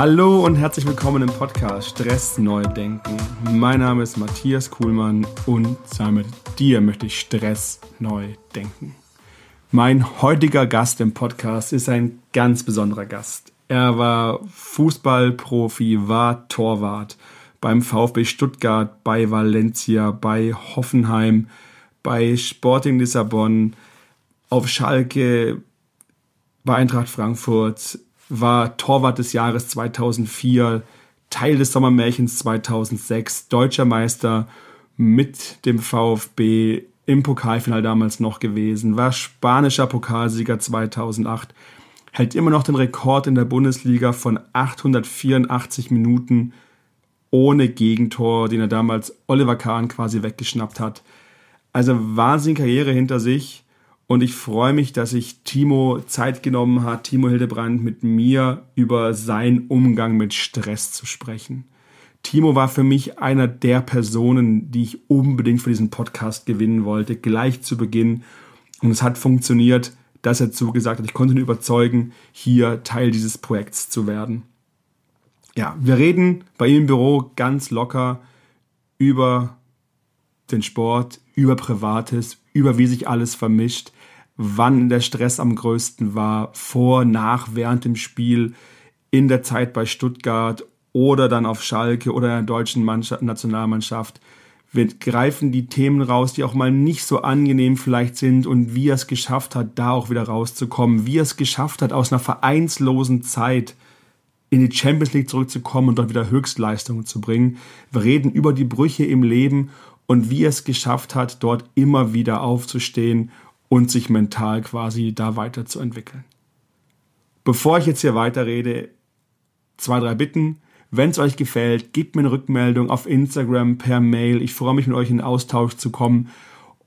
Hallo und herzlich willkommen im Podcast Stress neu denken. Mein Name ist Matthias Kuhlmann und zusammen mit dir möchte ich Stress neu denken. Mein heutiger Gast im Podcast ist ein ganz besonderer Gast. Er war Fußballprofi, war Torwart beim VfB Stuttgart, bei Valencia, bei Hoffenheim, bei Sporting Lissabon, auf Schalke, bei Eintracht Frankfurt, war Torwart des Jahres 2004, Teil des Sommermärchens 2006, deutscher Meister mit dem VfB im Pokalfinale damals noch gewesen, war spanischer Pokalsieger 2008, hält immer noch den Rekord in der Bundesliga von 884 Minuten ohne Gegentor, den er damals Oliver Kahn quasi weggeschnappt hat. Also wahnsinnige Karriere hinter sich und ich freue mich, dass sich Timo Zeit genommen hat, Timo Hildebrand mit mir über seinen Umgang mit Stress zu sprechen. Timo war für mich einer der Personen, die ich unbedingt für diesen Podcast gewinnen wollte, gleich zu Beginn. Und es hat funktioniert, dass er zugesagt hat, ich konnte ihn überzeugen, hier Teil dieses Projekts zu werden. Ja, wir reden bei ihm im Büro ganz locker über den Sport, über Privates, über wie sich alles vermischt wann der Stress am größten war, vor, nach, während dem Spiel, in der Zeit bei Stuttgart oder dann auf Schalke oder in der deutschen Mannschaft, Nationalmannschaft. Wir greifen die Themen raus, die auch mal nicht so angenehm vielleicht sind und wie er es geschafft hat, da auch wieder rauszukommen, wie er es geschafft hat, aus einer vereinslosen Zeit in die Champions League zurückzukommen und dort wieder Höchstleistungen zu bringen. Wir reden über die Brüche im Leben und wie er es geschafft hat, dort immer wieder aufzustehen und sich mental quasi da weiterzuentwickeln. Bevor ich jetzt hier weiterrede, zwei, drei Bitten. Wenn es euch gefällt, gebt mir eine Rückmeldung auf Instagram, per Mail. Ich freue mich, mit euch in Austausch zu kommen.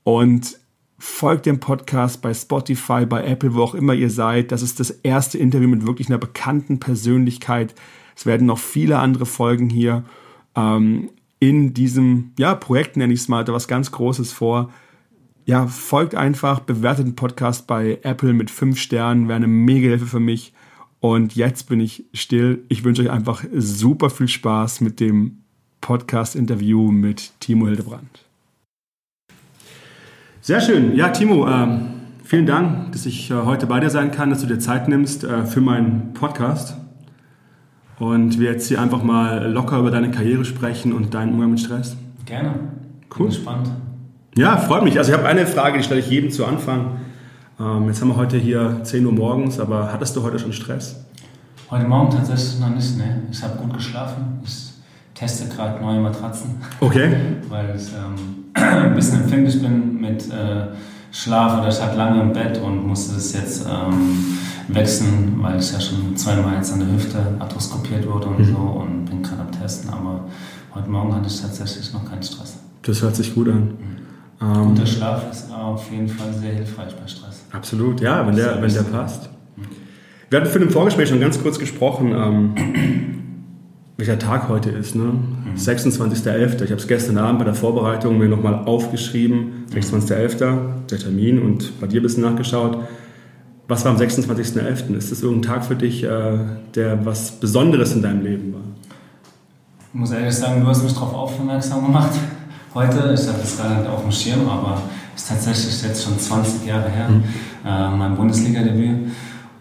Und folgt dem Podcast bei Spotify, bei Apple, wo auch immer ihr seid. Das ist das erste Interview mit wirklich einer bekannten Persönlichkeit. Es werden noch viele andere Folgen hier ähm, in diesem ja, Projekt, nenne ich es mal, da was ganz Großes vor ja, folgt einfach, bewertet den Podcast bei Apple mit 5 Sternen, wäre eine mega Hilfe für mich. Und jetzt bin ich still. Ich wünsche euch einfach super viel Spaß mit dem Podcast-Interview mit Timo Hildebrand. Sehr schön. Ja, Timo, ähm, vielen Dank, dass ich äh, heute bei dir sein kann, dass du dir Zeit nimmst äh, für meinen Podcast. Und wir jetzt hier einfach mal locker über deine Karriere sprechen und deinen Umgang mit Stress. Gerne. Cool. Bin gespannt. Ja, freut mich. Also ich habe eine Frage, die stelle ich jedem zu Anfang. Ähm, jetzt haben wir heute hier 10 Uhr morgens, aber hattest du heute schon Stress? Heute Morgen tatsächlich noch nicht, ne? Ich habe gut geschlafen. Ich teste gerade neue Matratzen. Okay. Weil ich ähm, ein bisschen empfindlich bin mit äh, Schlaf oder ich hatte lange im Bett und musste das jetzt ähm, wechseln, weil ich ja schon zweimal jetzt an der Hüfte arthroskopiert wurde und mhm. so und bin gerade am Testen. Aber heute Morgen hatte ich tatsächlich noch keinen Stress. Das hört sich gut an. Mhm. Ähm, Guter Schlaf ist auf jeden Fall sehr hilfreich bei Stress. Absolut, ja, wenn der, wenn der passt. Wir hatten für den Vorgespräch schon ganz kurz gesprochen, ähm, welcher Tag heute ist. Ne? Mhm. 26.11. Ich habe es gestern Abend bei der Vorbereitung mir nochmal aufgeschrieben. 26.11. der Termin und bei dir ein bisschen nachgeschaut. Was war am 26.11.? Ist das irgendein Tag für dich, äh, der was Besonderes in deinem Leben war? Ich muss ehrlich sagen, du hast mich darauf aufmerksam gemacht heute. Ich habe das gar nicht auf dem Schirm, aber es ist tatsächlich jetzt schon 20 Jahre her, mhm. äh, mein Bundesliga-Debüt.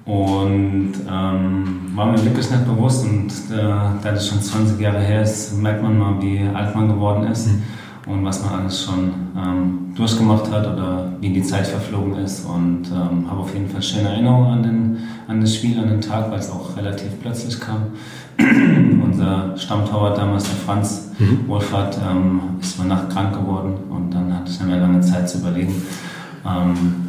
Und ähm, war mir wirklich nicht bewusst. Und äh, da das schon 20 Jahre her ist, merkt man mal, wie alt man geworden ist mhm. und was man alles schon ähm, durchgemacht hat oder wie die Zeit verflogen ist. Und ähm, habe auf jeden Fall schöne Erinnerungen an, den, an das Spiel, an den Tag, weil es auch relativ plötzlich kam. Unser Stammtorwart damals, der Franz mhm. Wohlfahrt, ähm, ist über Nacht krank geworden und dann hatte ich dann mehr lange Zeit zu überlegen. Ähm,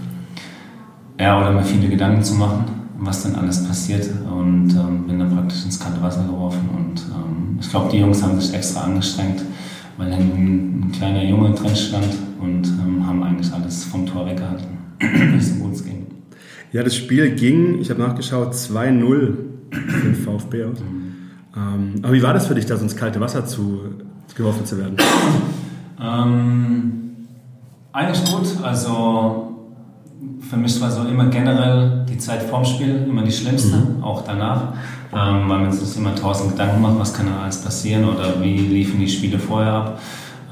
ja, oder mir viele Gedanken zu machen, was denn alles passiert und ähm, bin dann praktisch ins kalte Wasser geworfen und ähm, ich glaube, die Jungs haben sich extra angestrengt, weil hinten ein kleiner Junge drin stand und ähm, haben eigentlich alles vom Tor weggehalten, nicht so gut es ging. Ja, das Spiel ging, ich habe nachgeschaut, 2-0 für den VfB aus. Mhm. Ähm, aber wie war das für dich, da so ins kalte Wasser zu, geworfen zu werden? Ähm, eigentlich gut. Also für mich war so immer generell die Zeit vorm Spiel immer die schlimmste, mhm. auch danach, ähm, weil man sich immer tausend Gedanken macht, was kann alles passieren oder wie liefen die Spiele vorher ab.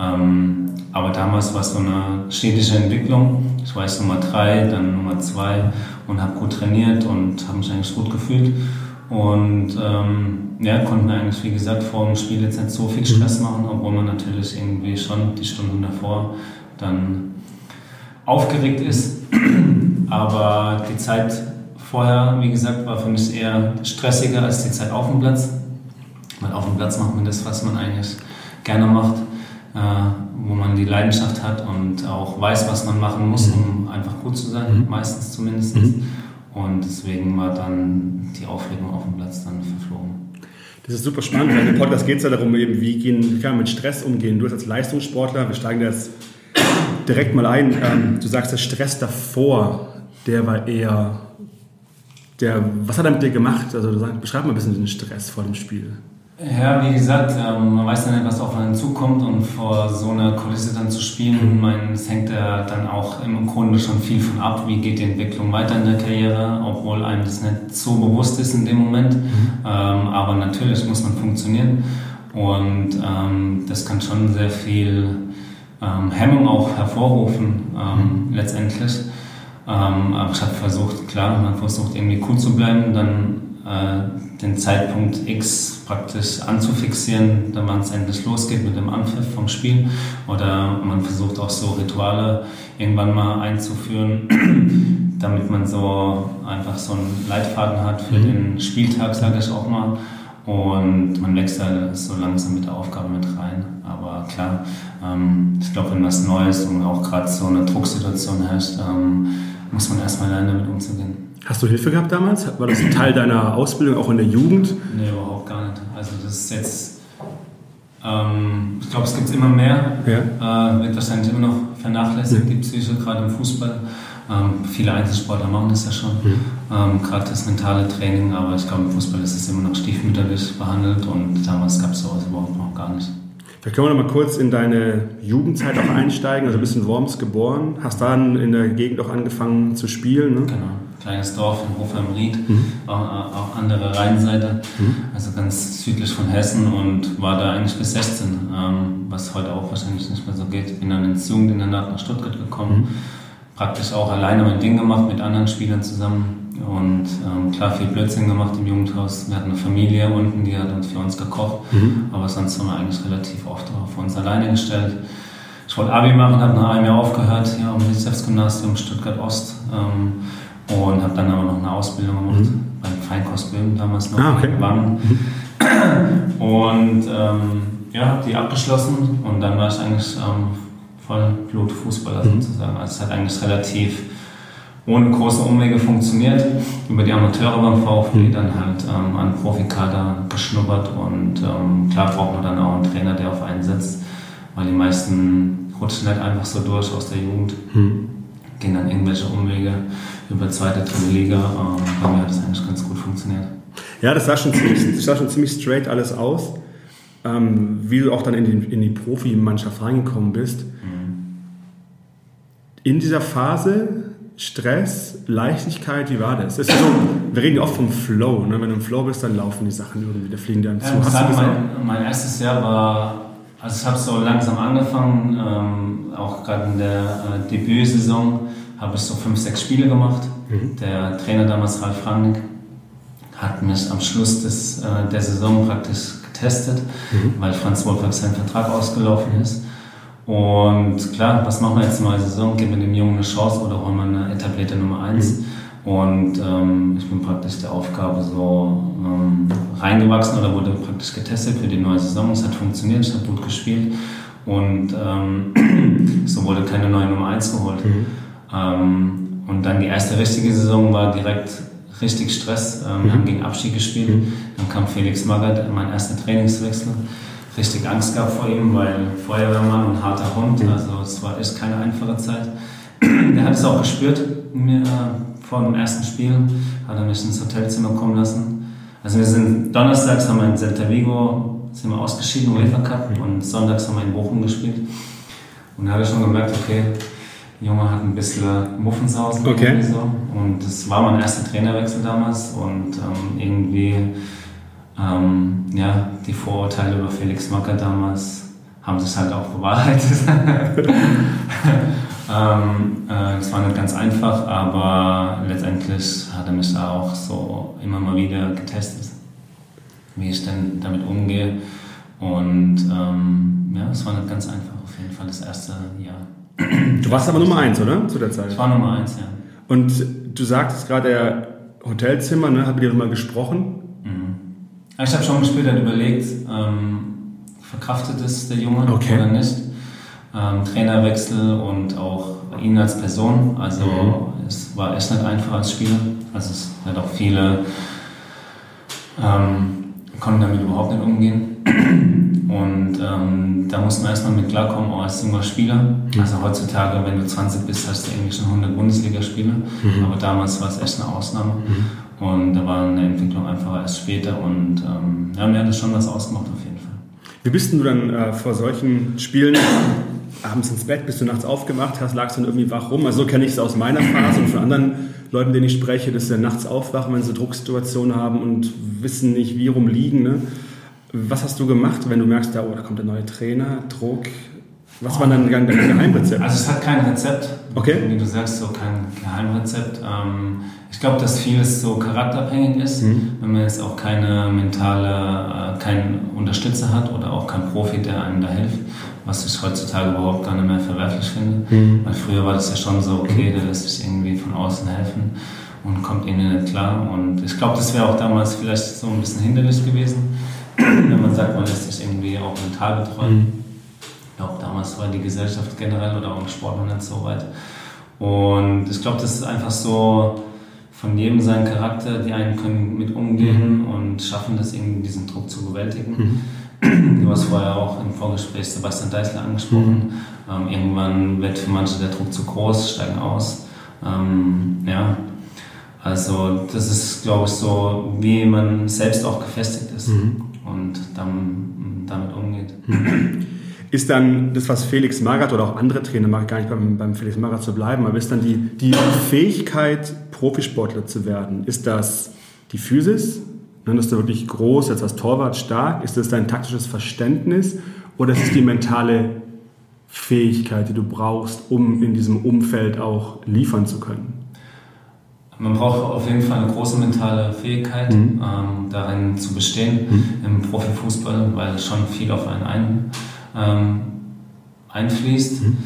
Ähm, aber damals war es so eine stetige Entwicklung. Ich war jetzt Nummer drei, dann Nummer zwei und habe gut trainiert und habe mich eigentlich gut gefühlt. Und ähm, ja, konnten eigentlich, wie gesagt, vor dem Spiel jetzt nicht so viel Stress mhm. machen, obwohl man natürlich irgendwie schon die Stunden davor dann aufgeregt ist. Aber die Zeit vorher, wie gesagt, war für mich eher stressiger als die Zeit auf dem Platz. Weil auf dem Platz macht man das, was man eigentlich gerne macht, äh, wo man die Leidenschaft hat und auch weiß, was man machen muss, mhm. um einfach gut zu sein, mhm. meistens zumindest. Und deswegen war dann die Aufregung auf dem Platz dann verflogen. Das ist super spannend, weil im Podcast geht es ja darum, eben, wie, gehen, wie kann man mit Stress umgehen. Du als Leistungssportler, wir steigen jetzt direkt mal ein. Ähm, du sagst, der Stress davor, der war eher, der, was hat er mit dir gemacht? Also beschreib mal ein bisschen den Stress vor dem Spiel. Ja, wie gesagt, ähm, man weiß dann nicht, was auf einen zukommt und vor so einer Kulisse dann zu spielen, man, es hängt ja dann auch im Grunde schon viel von ab, wie geht die Entwicklung weiter in der Karriere, obwohl einem das nicht so bewusst ist in dem Moment. Mhm. Ähm, aber natürlich muss man funktionieren und ähm, das kann schon sehr viel Hemmung auch hervorrufen, mhm. letztendlich. aber ich habe versucht, klar, man versucht irgendwie cool zu bleiben, dann äh, den Zeitpunkt X praktisch anzufixieren, dann wann es endlich losgeht mit dem Anpfiff vom Spiel. Oder man versucht auch so Rituale irgendwann mal einzuführen, damit man so einfach so einen Leitfaden hat für mhm. den Spieltag, sage ich auch mal. Und man wächst da so langsam mit der Aufgabe mit rein. Aber klar, ähm, ich glaube, wenn was Neues und auch gerade so eine Drucksituation herrscht, ähm, muss man erstmal lernen, damit umzugehen. Hast du Hilfe gehabt damals? War das ein Teil deiner Ausbildung auch in der Jugend? Nee, überhaupt gar nicht. Also das ist jetzt, ähm, ich glaube, es gibt immer mehr. Ja. Äh, wird wahrscheinlich immer noch vernachlässigt, ja. die Psyche, gerade im Fußball. Ähm, viele Einzelsportler machen das ja schon, ja. ähm, gerade das mentale Training, aber ich glaube, im Fußball ist es immer noch stiefmütterlich behandelt und damals gab es sowas überhaupt noch gar nicht. Vielleicht können wir noch mal kurz in deine Jugendzeit auch einsteigen. Also bist in Worms geboren, hast dann in der Gegend auch angefangen zu spielen. Ne? Genau kleines Dorf in Hof am Ried, mhm. auch, auch, andere Rheinseite, mhm. also ganz südlich von Hessen und war da eigentlich bis 16, ähm, was heute auch wahrscheinlich nicht mehr so geht. Bin dann ins Jugendinternat nach Stuttgart gekommen, mhm. praktisch auch alleine mein Ding gemacht mit anderen Spielern zusammen und ähm, klar viel Blödsinn gemacht im Jugendhaus. Wir hatten eine Familie unten, die hat uns für uns gekocht, mhm. aber sonst haben wir eigentlich relativ oft auf uns alleine gestellt. Ich wollte Abi machen, habe nach einem Jahr aufgehört, hier am Gymnasium Stuttgart Ost. Ähm, und habe dann aber noch eine Ausbildung gemacht mhm. beim Feinkost Böhmen damals noch ah, okay. Mhm. Und ähm, ja, habe die abgeschlossen und dann war ich eigentlich ähm, Vollblut-Fußballer mhm. sozusagen. Also es hat eigentlich relativ ohne große Umwege funktioniert. Über die Amateure beim VfB mhm. dann halt ähm, an Profikader geschnuppert und ähm, klar braucht man dann auch einen Trainer, der auf einen setzt, weil die meisten rutschen nicht einfach so durch aus der Jugend. Mhm gehen dann irgendwelche Umwege über zweite, dritte Liga. Ähm, bei mir hat das eigentlich ganz gut funktioniert. Ja, das sah schon ziemlich, das sah schon ziemlich straight alles aus. Ähm, wie du auch dann in die, in die Profimannschaft reingekommen bist. Mhm. In dieser Phase Stress, Leichtigkeit, wie war das? das so, wir reden ja oft vom Flow. Ne? Wenn du im Flow bist, dann laufen die Sachen irgendwie, da fliegen dir ja, zu. Hast du mein, mein erstes Jahr war, also ich habe so langsam angefangen, ähm, auch gerade in der äh, Debütsaison habe ich so fünf, sechs Spiele gemacht. Mhm. Der Trainer damals, Ralf Rangnick, hat mich am Schluss des, äh, der Saison praktisch getestet, mhm. weil Franz Wolfgang sein Vertrag ausgelaufen ist. Und klar, was machen wir jetzt in der Saison? Geben wir dem Jungen eine Chance oder holen wir eine etablierte Nummer 1? Mhm. Und ähm, ich bin praktisch der Aufgabe so ähm, reingewachsen oder wurde praktisch getestet für die neue Saison. Es hat funktioniert, ich habe gut gespielt und ähm, so wurde keine neue Nummer 1 geholt. Mhm. Ähm, und dann die erste richtige Saison war direkt richtig Stress. Ähm, wir haben mhm. gegen Abschied gespielt. Mhm. Dann kam Felix Magath, mein erster Trainingswechsel. Richtig Angst gehabt vor ihm, weil Feuerwehrmann und harter Hund. Mhm. Also es war echt keine einfache Zeit. Der hat es auch gespürt mir, äh, vor dem ersten Spiel. Hat er mich ins Hotelzimmer kommen lassen. Also wir sind donnerstags haben wir in Celta Vigo sind wir ausgeschieden, UEFA Cup, und sonntags haben wir in Bochum gespielt. Und da habe ich schon gemerkt, okay, Junge hat ein bisschen Muffensausen. Okay. So. Und das war mein erster Trainerwechsel damals und ähm, irgendwie, ähm, ja, die Vorurteile über Felix Macker damals haben sich halt auch bewahrheitet. ähm, äh, das war nicht ganz einfach, aber letztendlich hat er mich da auch so immer mal wieder getestet, wie ich denn damit umgehe. Und ähm, ja, es war nicht ganz einfach, auf jeden Fall das erste Jahr. Du warst aber Nummer eins, oder? Zu der Zeit. Ich war Nummer eins, ja. Und du sagtest gerade, der Hotelzimmer, ne, hat mit dir mal gesprochen. Mhm. Ich habe schon später überlegt, ähm, verkraftet es der Junge okay. oder nicht. Ähm, Trainerwechsel und auch ihn als Person. Also mhm. es war echt nicht einfach als Spieler. Also es hat auch viele ähm, konnten damit überhaupt nicht umgehen. Und ähm, da muss man erstmal mit klarkommen, auch als junger Spieler. Mhm. Also heutzutage, wenn du 20 bist, hast du irgendwie schon 100 Bundesligaspieler. Mhm. Aber damals war es echt eine Ausnahme. Mhm. Und da war eine Entwicklung einfach erst später. Und ähm, ja, mir hat das schon was ausgemacht auf jeden Fall. Wie bist du dann äh, vor solchen Spielen abends ins Bett, bist du nachts aufgemacht hast, lagst dann irgendwie wach rum? Also so kenne ich es aus meiner Phase und von anderen Leuten, denen ich spreche, dass sie nachts aufwachen, wenn sie Drucksituationen haben und wissen nicht, wie rum liegen. Ne? Was hast du gemacht, wenn du merkst, da, oh, da kommt der neue Trainer, Druck? Was war dann dein Geheimrezept? Also es hat kein Rezept, okay. wie du sagst, so kein Geheimrezept. Ähm, ich glaube, dass vieles so charakterabhängig ist, mhm. wenn man jetzt auch keine mentale, äh, keinen Unterstützer hat oder auch keinen Profi, der einem da hilft, was ich heutzutage überhaupt gar nicht mehr verwerflich finde. Mhm. Weil früher war das ja schon so, okay, der lässt sich irgendwie von außen helfen und kommt ihnen nicht klar. Und ich glaube, das wäre auch damals vielleicht so ein bisschen hinderlich gewesen, wenn man sagt, man lässt sich irgendwie auch mental betreuen. Mhm. Ich glaube, damals war die Gesellschaft generell oder auch im Sport noch nicht so weit. Und ich glaube, das ist einfach so von jedem seinen Charakter, die einen können mit umgehen mhm. und schaffen das irgendwie, diesen Druck zu bewältigen. Mhm. Du hast vorher auch im Vorgespräch Sebastian Deißler angesprochen. Mhm. Ähm, irgendwann wird für manche der Druck zu groß, steigen aus. Ähm, ja, also das ist, glaube ich, so, wie man selbst auch gefestigt ist mhm. Und dann, damit umgeht. Ist dann das, was Felix Magath oder auch andere Trainer, ich gar nicht beim, beim Felix Magath zu bleiben, aber ist dann die, die Fähigkeit, Profisportler zu werden, ist das die Physis? Dann ist du wirklich groß, jetzt als Torwart stark. Ist das dein taktisches Verständnis oder ist es die mentale Fähigkeit, die du brauchst, um in diesem Umfeld auch liefern zu können? Man braucht auf jeden Fall eine große mentale Fähigkeit, mhm. ähm, darin zu bestehen mhm. im Profifußball, weil schon viel auf einen ein, ähm, einfließt. Mhm.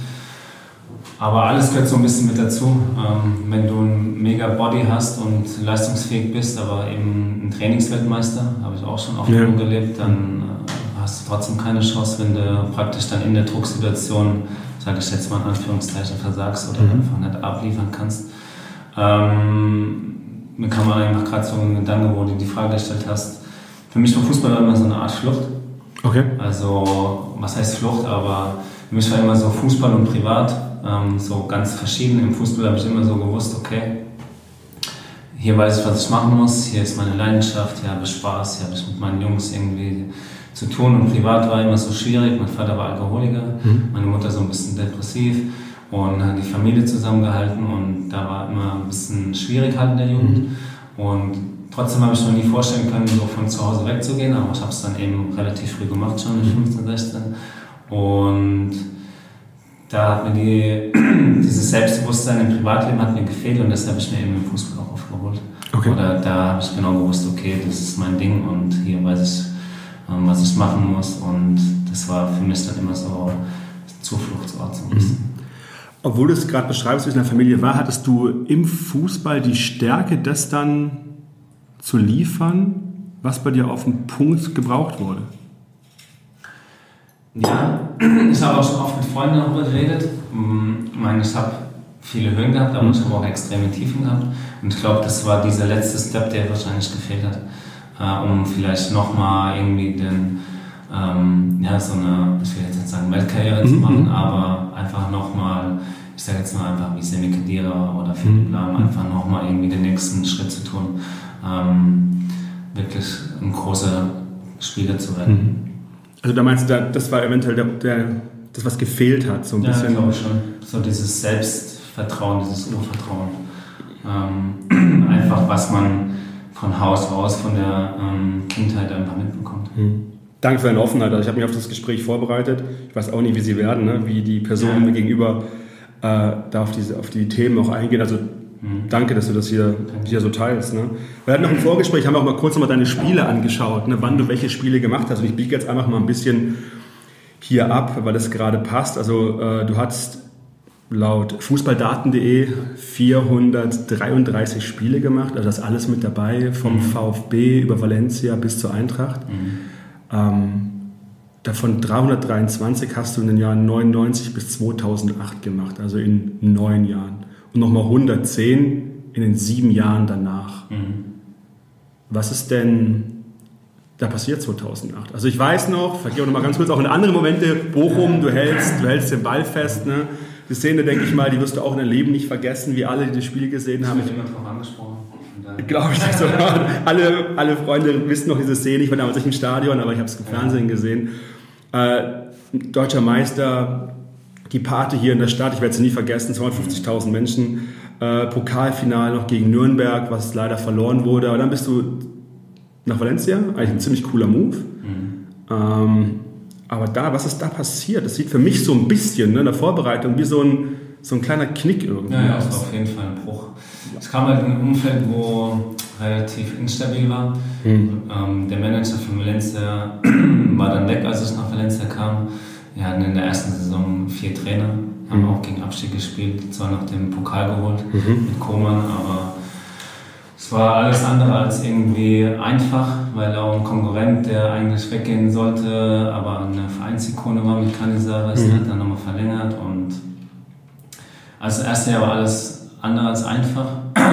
Aber alles gehört so ein bisschen mit dazu. Ähm, wenn du ein mega Body hast und leistungsfähig bist, aber eben ein Trainingsweltmeister, habe ich auch schon oft ja. gelebt, dann äh, hast du trotzdem keine Chance, wenn du praktisch dann in der Drucksituation, sage ich jetzt mal in Anführungszeichen, versagst oder mhm. einfach nicht abliefern kannst. Ähm, mir kam einfach gerade so ein Gedanke, wo du die Frage gestellt hast. Für mich war Fußball immer so eine Art Flucht. Okay. Also, was heißt Flucht? Aber für mich war immer so Fußball und Privat ähm, so ganz verschieden. Im Fußball habe ich immer so gewusst, okay, hier weiß ich, was ich machen muss, hier ist meine Leidenschaft, hier habe ich Spaß, hier habe ich mit meinen Jungs irgendwie zu tun. Und privat war immer so schwierig. Mein Vater war Alkoholiker, mhm. meine Mutter so ein bisschen depressiv und hat die Familie zusammengehalten und da war immer ein bisschen schwierig halt in der Jugend. Mhm. Und trotzdem habe ich noch nie vorstellen können, so von zu Hause wegzugehen, aber ich habe es dann eben relativ früh gemacht, schon mit 15, mhm. 16. Und da hat mir die, dieses Selbstbewusstsein im Privatleben hat mir gefehlt und das habe ich mir eben im Fußball auch aufgeholt. Okay. Oder da habe ich genau gewusst, okay, das ist mein Ding und hier weiß ich, ähm, was ich machen muss und das war für mich dann immer so Zufluchtsort so ein bisschen. Mhm. Obwohl du es gerade beschreibst, wie es in der Familie war, hattest du im Fußball die Stärke, das dann zu liefern, was bei dir auf den Punkt gebraucht wurde? Ja, ich habe auch schon oft mit Freunden darüber geredet. Mm, ich meine, ich habe viele Höhen gehabt, aber ich habe auch extreme Tiefen gehabt. Und ich glaube, das war dieser letzte Step, der wahrscheinlich gefehlt hat, äh, um vielleicht nochmal irgendwie den, ähm, ja, so eine, ich will jetzt nicht sagen Weltkarriere zu mhm, machen, mhm. aber einfach nochmal, ich sage jetzt mal einfach wie Semi Kedira oder Philipp mhm. Lahm, einfach nochmal irgendwie den nächsten Schritt zu tun, ähm, wirklich ein großer Spieler zu werden. Also da meinst du, das war eventuell der, der das was gefehlt hat, so ein ja, bisschen. Ja, glaube ich schon. So dieses Selbstvertrauen, dieses Urvertrauen. Ähm, einfach, was man von Haus aus, von der ähm, Kindheit einfach mitbekommt. Hm. Danke für deine Offenheit. Also ich habe mich auf das Gespräch vorbereitet. Ich weiß auch nicht, wie sie werden, ne? wie die Personen ja. gegenüber äh, da auf, diese, auf die Themen auch eingehen. Also mhm. danke, dass du das hier, hier so teilst. Ne? Wir hatten noch ein Vorgespräch, haben auch mal kurz noch mal deine Spiele angeschaut, ne? wann du welche Spiele gemacht hast. Und ich biege jetzt einfach mal ein bisschen hier ab, weil das gerade passt. Also äh, du hast laut fußballdaten.de 433 Spiele gemacht, also das alles mit dabei, vom mhm. VfB über Valencia bis zur Eintracht. Mhm. Ähm, davon 323 hast du in den Jahren 99 bis 2008 gemacht, also in neun Jahren. Und nochmal 110 in den sieben Jahren danach. Mhm. Was ist denn da passiert 2008? Also ich weiß noch, vielleicht auch noch mal ganz kurz, auch in anderen Momente, Bochum, du hältst, du hältst den Ball fest, ne? Die Szene, denke ich mal, die wirst du auch in deinem Leben nicht vergessen, wie alle, die das Spiel gesehen haben. Ich bin immer drauf angesprochen. Glaube ich nicht so. alle, alle Freunde wissen noch diese Szene. Ich war damals nicht im Stadion, aber ich habe es im Fernsehen gesehen. Äh, deutscher Meister, die Party hier in der Stadt, ich werde sie nie vergessen, 250.000 Menschen. Äh, Pokalfinale noch gegen Nürnberg, was leider verloren wurde. Aber dann bist du nach Valencia, eigentlich ein ziemlich cooler Move. Mhm. Ähm, aber da, was ist da passiert? Das sieht für mich so ein bisschen ne, in der Vorbereitung wie so ein, so ein kleiner Knick irgendwie ja, ja, das war auf jeden Fall ein Bruch. Es kam halt in einem Umfeld, wo relativ instabil war. Mhm. Ähm, der Manager von Valencia war dann weg, als es nach Valencia kam. Wir hatten in der ersten Saison vier Trainer, haben mhm. auch gegen Abstieg gespielt, zwar noch den Pokal geholt mhm. mit Koman, aber es war alles andere als irgendwie einfach, weil auch ein Konkurrent, der eigentlich weggehen sollte, aber eine Vereinsikone war mit Canizares, mhm. hat dann nochmal verlängert und als erste Jahr war alles andere als einfach.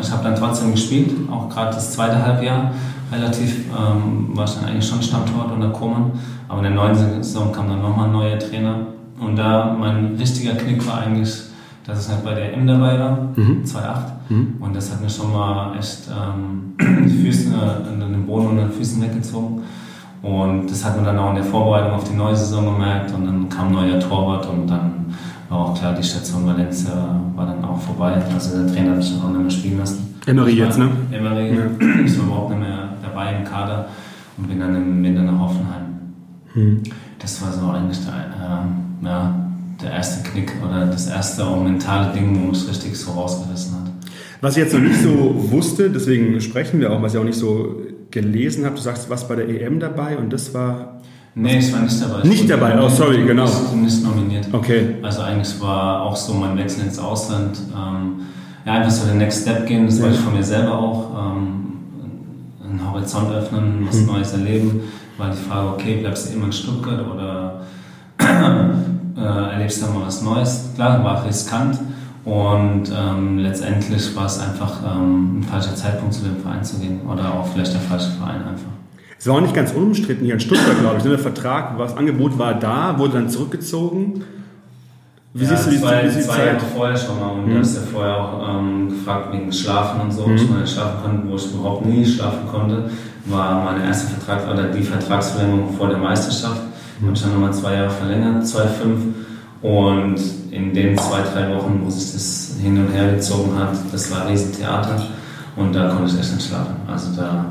Ich habe dann trotzdem gespielt, auch gerade das zweite Halbjahr relativ, ähm, war ich dann eigentlich schon Stammtorwart unter Koman, aber in der neuen Saison kam dann nochmal ein neuer Trainer und da mein richtiger Knick war eigentlich dass es halt bei der M dabei war, mhm. 2,8. Mhm. Und das hat mir schon mal echt ähm, die Füße, äh, den Boden unter den Füßen weggezogen. Und das hat man dann auch in der Vorbereitung auf die neue Saison gemerkt. Und dann kam ein neuer Torwart und dann war auch klar, die Station Valencia war dann auch vorbei. Also der Trainer hat mich dann auch nicht mehr spielen lassen. Emery jetzt, ne? Emery. Ja. Ich war überhaupt nicht mehr dabei im Kader und bin dann im Winter nach Hoffenheim. Mhm. Das war so eigentlich der, äh, ja, der erste Knick oder das erste auch mentale Ding, wo es richtig so rausgerissen hat. Was ich jetzt noch nicht so wusste, deswegen sprechen wir auch, was ich auch nicht so gelesen habe, du sagst, was bei der EM dabei und das war... Nee, ich war nicht dabei. Nicht dabei, oh sorry, genau. Nicht, nicht nominiert. Okay. Also eigentlich war auch so mein Wechsel ins Ausland, ähm, ja einfach so den Next Step gehen, das ja. wollte ich von mir selber auch, ähm, einen Horizont öffnen, was hm. Neues erleben, war die Frage, okay, bleibst du immer in Stuttgart oder äh, erlebst dann mal was Neues. Klar, war riskant und ähm, letztendlich war es einfach ähm, ein falscher Zeitpunkt, zu dem Verein zu gehen oder auch vielleicht der falsche Verein einfach. Es war auch nicht ganz unumstritten hier in Stuttgart, glaube ich. Der Vertrag, das Angebot war da, wurde dann zurückgezogen. Wie ja, siehst du die, zwei, wie zwei Jahre vorher schon mal und mhm. du hast ja vorher auch ähm, gefragt wegen Schlafen und so, mhm. ich mal schlafen konnte, wo ich überhaupt nie schlafen konnte, war mein erster Vertrag oder die Vertragsverlängerung vor der Meisterschaft. Mhm. Habe ich dann nochmal zwei Jahre verlängert, zwei, fünf. Und in den zwei, drei Wochen, wo sich das hin und her gezogen hat, das war ein Riesentheater. Und da konnte ich echt nicht schlafen. Also da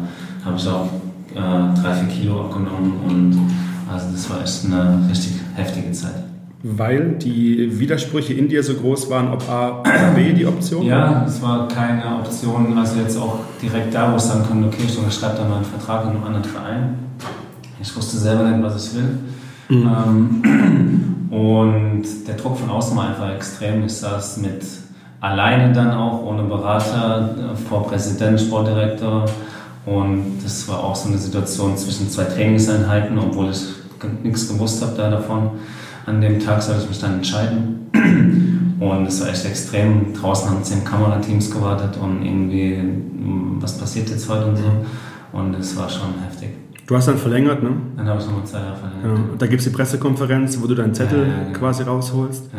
habe ich auch äh, drei, vier Kilo abgenommen und also das war echt eine richtig heftige Zeit. Weil die Widersprüche in dir so groß waren, ob A oder B die Option Ja, es war keine Option. Also jetzt auch direkt da, wo ich sagen konnte, okay, ich unterschreibe dann mal einen Vertrag in einem anderen Verein. Ich wusste selber nicht, was ich will. Mhm. Ähm, und der Druck von außen war einfach extrem. Ich saß mit alleine dann auch, ohne Berater, äh, vor Präsident, Sportdirektor. Und das war auch so eine Situation zwischen zwei Trainingseinheiten, obwohl ich nichts gewusst habe da davon. An dem Tag sollte ich mich dann entscheiden. Und es war echt extrem. Draußen haben zehn Kamerateams gewartet und irgendwie, hm, was passiert jetzt heute und so. Und es war schon heftig. Du hast dann verlängert, ne? Dann habe ich nochmal zwei Jahre verlängert. Ja. Da gibt es die Pressekonferenz, wo du deinen Zettel ja, ja, genau. quasi rausholst.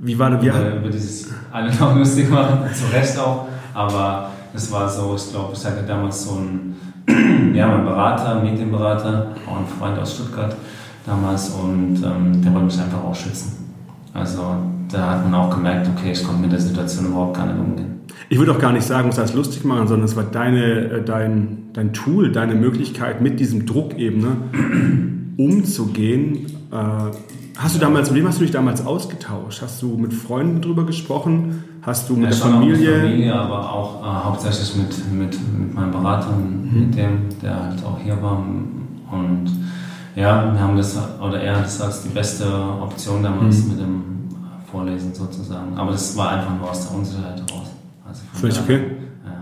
Wie war das? Über, über dieses alle noch lustig machen, zu Recht auch. Aber es war so, ich glaube, ich hatte damals so einen, ja, mein Berater, Medienberater, auch ein Freund aus Stuttgart, damals und ähm, der wollte mich einfach auch schützen. Also da hat man auch gemerkt, okay, ich konnte mit der Situation überhaupt gar nicht umgehen. Ich würde auch gar nicht sagen, muss das lustig machen, sondern es war deine, äh, dein, dein Tool, deine Möglichkeit, mit diesem Druck eben ne, umzugehen. Äh, hast du damals, mit wem hast du dich damals ausgetauscht? Hast du mit Freunden drüber gesprochen? Hast du mit ja, der Familie? Mit Familie, aber auch äh, hauptsächlich mit, mit, mit meinem Berater, mhm. mit dem, der halt auch hier war. Und ja, wir haben das, oder er hat das als die beste Option damals mhm. mit dem Vorlesen sozusagen. Aber das war einfach nur aus der Unsicherheit heraus. Also Völlig okay. Ja.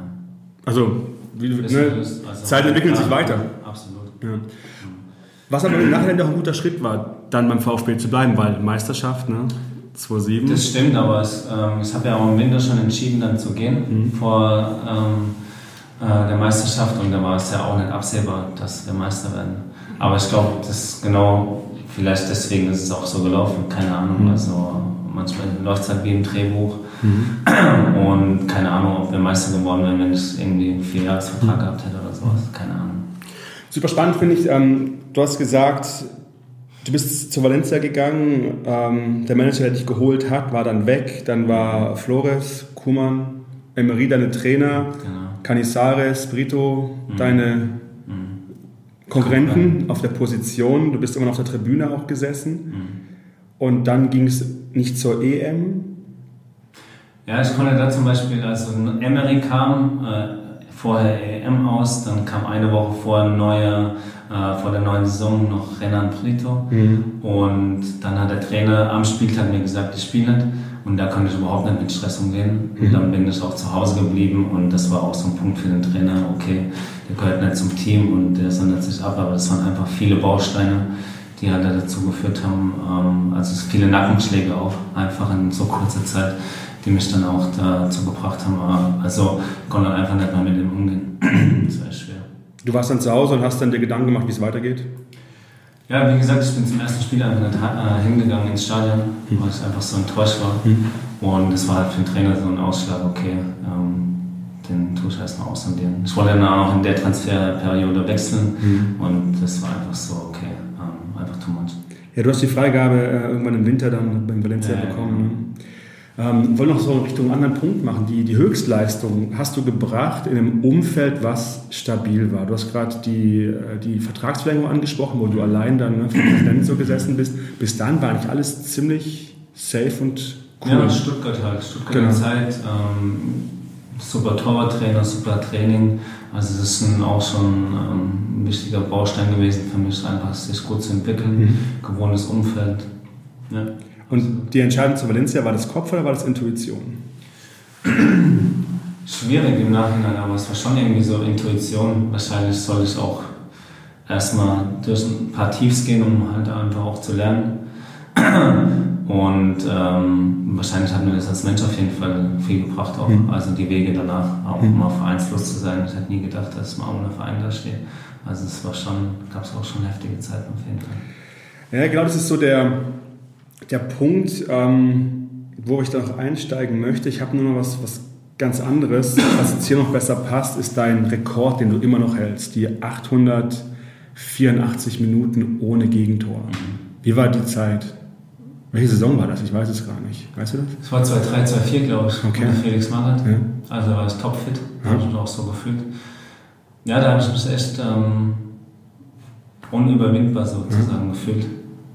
Also, wie, ne, also, Zeiten entwickeln sich weiter. Absolut. Ja. Was aber im Nachhinein auch ein guter Schritt war, dann beim VfB zu bleiben, weil Meisterschaft, ne? 2-7. Das stimmt, aber es, ähm, ich habe ja auch im Winter schon entschieden, dann zu gehen mhm. vor ähm, äh, der Meisterschaft und da war es ja auch nicht absehbar, dass wir Meister werden. Aber ich glaube, das ist genau, vielleicht deswegen ist es auch so gelaufen, keine Ahnung. Mhm. Also manchmal läuft es halt wie im Drehbuch. Mhm. Und keine Ahnung, ob wir Meister geworden wären, wenn ich irgendwie einen Vierjahresvertrag gehabt hätte oder sowas. Keine Ahnung. Super spannend finde ich. Ähm, du hast gesagt, du bist zu Valencia gegangen. Ähm, der Manager, der dich geholt hat, war dann weg. Dann war Flores, Kuman, Emery deine Trainer, genau. Canizares, Brito mhm. deine mhm. Konkurrenten auf der Position. Du bist immer noch auf der Tribüne auch gesessen. Mhm. Und dann ging es nicht zur EM. Ja, ich konnte da zum Beispiel, also Emery kam, äh, vorher EM aus, dann kam eine Woche vor, neue, äh, vor der neuen Saison noch Renan Prito mhm. und dann hat der Trainer am Spieltag mir gesagt, ich spiele nicht. Und da konnte ich überhaupt nicht mit Stress umgehen. Mhm. und dann bin ich auch zu Hause geblieben. Und das war auch so ein Punkt für den Trainer, okay, der gehört nicht zum Team und der sondert sich ab, aber das waren einfach viele Bausteine, die halt dazu geführt haben, ähm, also viele Nackenschläge auch einfach in so kurzer Zeit die mich dann auch dazu gebracht haben. Also konnte dann einfach nicht mehr mit dem umgehen. das war schwer. Du warst dann zu Hause und hast dann dir Gedanken gemacht, wie es weitergeht? Ja, wie gesagt, ich bin zum ersten Spiel einfach nicht äh, hingegangen ins Stadion, mhm. weil ich einfach so enttäuscht war. Mhm. Und es war halt für den Trainer so ein Ausschlag, okay, ähm, den tue ich erstmal aussondieren. Ich wollte dann auch in der Transferperiode wechseln mhm. und das war einfach so, okay, ähm, einfach too much. Ja, du hast die Freigabe äh, irgendwann im Winter dann beim Valencia ja, bekommen. Ähm, wollen noch so Richtung anderen Punkt machen. Die, die Höchstleistung hast du gebracht in einem Umfeld, was stabil war. Du hast gerade die, äh, die Vertragsverlängerung angesprochen, wo du allein dann ne, Präsident so gesessen bist. Bis dann war eigentlich alles ziemlich safe und cool. Ja, Stuttgart halt. Stuttgart genau. Zeit. Ähm, super Torwarttrainer, super Training. Also das ist ein, auch schon ähm, ein wichtiger Baustein gewesen für mich, einfach sich gut zu entwickeln, mhm. gewohntes Umfeld. Ja. Und die Entscheidung zu Valencia, war das Kopf oder war das Intuition? Schwierig im Nachhinein, aber es war schon irgendwie so Intuition. Wahrscheinlich soll ich auch erstmal durch ein paar Tiefs gehen, um halt einfach auch zu lernen. Und ähm, wahrscheinlich hat mir das als Mensch auf jeden Fall viel gebracht, auch. Mhm. also die Wege danach, auch mhm. mal vereinslos zu sein. Ich hätte nie gedacht, dass ich mal ohne Verein da stehe. Also es war schon, gab es auch schon heftige Zeiten auf jeden Fall. Ja, ich glaube, das ist so der, der Punkt, ähm, wo ich da noch einsteigen möchte, ich habe nur noch was, was ganz anderes, was jetzt hier noch besser passt, ist dein Rekord, den du immer noch hältst, die 884 Minuten ohne Gegentor. Wie war die Zeit? Welche Saison war das? Ich weiß es gar nicht. Weißt du das? Es war 2003, 2004, glaube ich, okay. unter Felix Magath. Ja. Also war es topfit, ja. habe ich mich auch so gefühlt. Ja, da habe ich mich echt ähm, unüberwindbar sozusagen ja. gefühlt.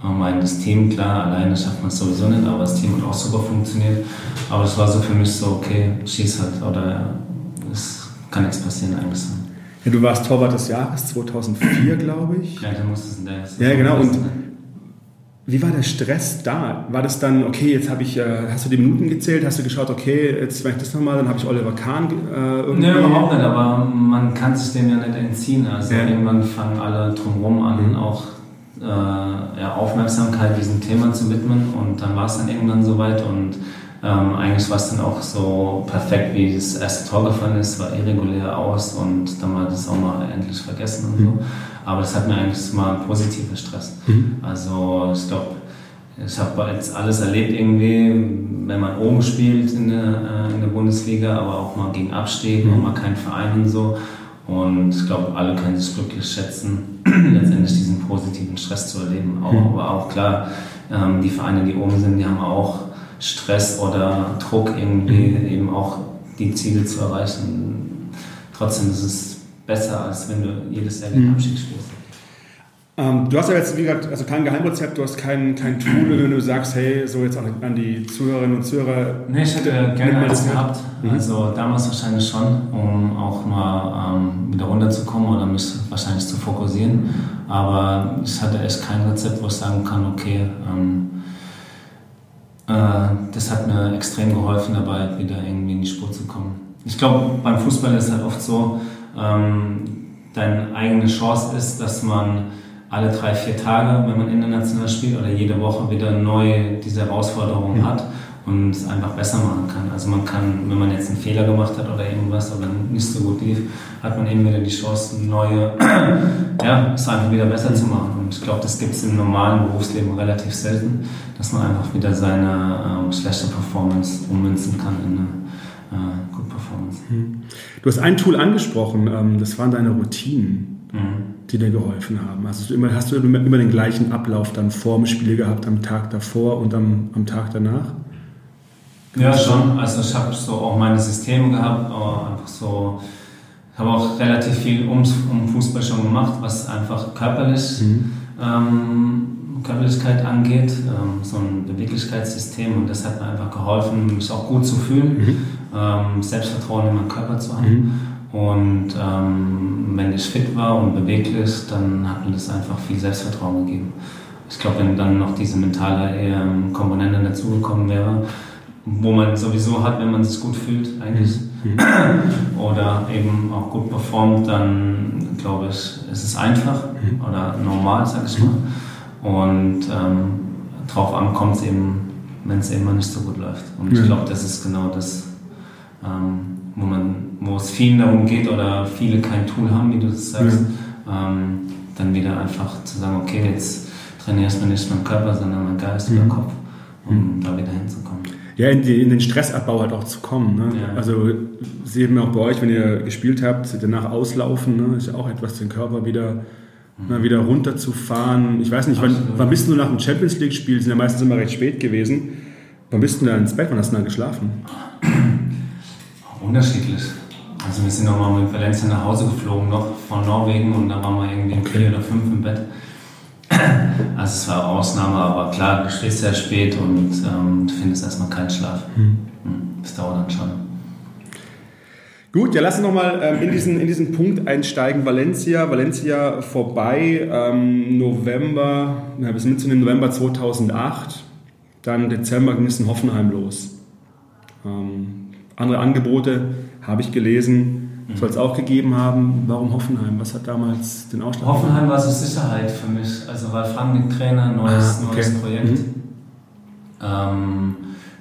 Meine, das Team, klar, alleine schafft man es sowieso nicht, aber das Team hat auch super funktioniert. Aber es war so für mich so, okay, schieß halt oder es kann nichts passieren eigentlich so. Ja, du warst Torwart des Jahres 2004, glaube ich. Ja, da musste es in der Saison Ja, genau. Und wie war der Stress da? War das dann, okay, jetzt habe ich, äh, hast du die Minuten gezählt, hast du geschaut, okay, jetzt mache ich das nochmal, dann habe ich Oliver Kahn äh, irgendwie... Nee, überhaupt nicht, aber man kann sich dem ja nicht entziehen. Also ja. irgendwann fangen alle drumherum an, mhm. auch äh, ja, Aufmerksamkeit diesem Thema zu widmen und dann war es dann irgendwann soweit und ähm, eigentlich war es dann auch so perfekt, wie das erste Tor gefallen ist, war irregulär aus und dann war das auch mal endlich vergessen und so. Mhm. Aber das hat mir eigentlich mal einen positiven Stress. Mhm. Also ich glaube, ich habe jetzt alles erlebt irgendwie, wenn man oben spielt in der, äh, in der Bundesliga, aber auch mal gegen Abstieg, mhm. auch mal kein Verein und so. Und ich glaube, alle können sich glücklich schätzen, letztendlich diesen positiven Stress zu erleben. Auch, mhm. Aber auch klar, ähm, die Vereine, die oben sind, die haben auch Stress oder Druck irgendwie mhm. eben auch die Ziele zu erreichen. Trotzdem ist es besser, als wenn du jedes Jahr den mhm. Abstieg spielst. Ähm, du hast ja jetzt, wie gesagt, also kein Geheimrezept, du hast kein, kein Tool, wenn du sagst, hey, so jetzt an die Zuhörerinnen und Zuhörer. Nee, ich hätte gerne eins gehabt. Mhm. Also damals wahrscheinlich schon, um auch mal ähm, wieder runterzukommen oder mich wahrscheinlich zu fokussieren. Aber ich hatte echt kein Rezept, wo ich sagen kann, okay, ähm, äh, das hat mir extrem geholfen dabei, wieder irgendwie in die Spur zu kommen. Ich glaube, beim Fußball ist es halt oft so, ähm, deine eigene Chance ist, dass man alle drei, vier Tage, wenn man international spielt oder jede Woche wieder neu diese Herausforderung hat und es einfach besser machen kann. Also man kann, wenn man jetzt einen Fehler gemacht hat oder irgendwas oder nicht so gut lief, hat man eben wieder die Chance, neue, ja, es einfach wieder besser zu machen. Und ich glaube, das gibt es im normalen Berufsleben relativ selten, dass man einfach wieder seine äh, schlechte Performance ummünzen kann in eine äh, gute Performance. Hm. Du hast ein Tool angesprochen, ähm, das waren deine Routinen. Mhm die dir geholfen haben? Also immer, hast du immer, den gleichen Ablauf dann vor dem Spiel gehabt, am Tag davor und am, am Tag danach? Ja, schon. Also ich habe so auch meine Systeme gehabt, einfach so, ich habe auch relativ viel ums, um Fußball schon gemacht, was einfach körperlich, mhm. ähm, Körperlichkeit angeht, ähm, so ein Beweglichkeitssystem und das hat mir einfach geholfen, mich auch gut zu fühlen, mhm. ähm, Selbstvertrauen in meinem Körper zu haben. Mhm. Und ähm, wenn ich fit war und beweglich, dann hat mir das einfach viel Selbstvertrauen gegeben. Ich glaube, wenn dann noch diese mentale ähm, Komponente dazugekommen wäre, wo man sowieso hat, wenn man sich gut fühlt, eigentlich, mhm. oder eben auch gut performt, dann glaube ich, ist es einfach mhm. oder normal, sag ich mal. Und ähm, drauf an kommt es eben, wenn es eben mal nicht so gut läuft. Und ich glaube, das ist genau das, ähm, wo, man, wo es vielen darum geht oder viele kein Tool haben, wie du das sagst, ähm, dann wieder einfach zu sagen, okay, jetzt trainierst du nicht mein Körper, sondern mein Geist mhm. oder Kopf, um mhm. da wieder hinzukommen. Ja, in, die, in, den Stressabbau halt auch zu kommen. Ne? Ja. Also sehen wir auch bei euch, wenn ihr gespielt habt, danach auslaufen, ne? ist ja auch etwas, den Körper wieder, mhm. mal wieder runterzufahren. Ich weiß nicht, wann, wann, bist du nach dem Champions League-Spiel, sind ja meistens immer recht spät gewesen. Wann bist du da ins Bett, wann hast du da geschlafen? Unterschiedlich. Also wir sind nochmal mit Valencia nach Hause geflogen, noch von Norwegen und da waren wir irgendwie um vier oder fünf im Bett. Also es war Ausnahme, aber klar, du stehst sehr spät und ähm, du findest erstmal keinen Schlaf. Hm. hm. Das dauert dann schon. Gut, ja, lass uns nochmal ähm, in, diesen, in diesen Punkt einsteigen. Valencia, Valencia vorbei, ähm, November, ja, bis mitzunehmen November 2008. Dann Dezember ging es in Hoffenheim los. Ähm, andere Angebote habe ich gelesen, mhm. soll es auch gegeben haben. Warum Hoffenheim? Was hat damals den Ausschlag? Hoffenheim war so Sicherheit für mich. Also war Frank Trainer, neues, ah, okay. neues Projekt. Mhm. Ähm,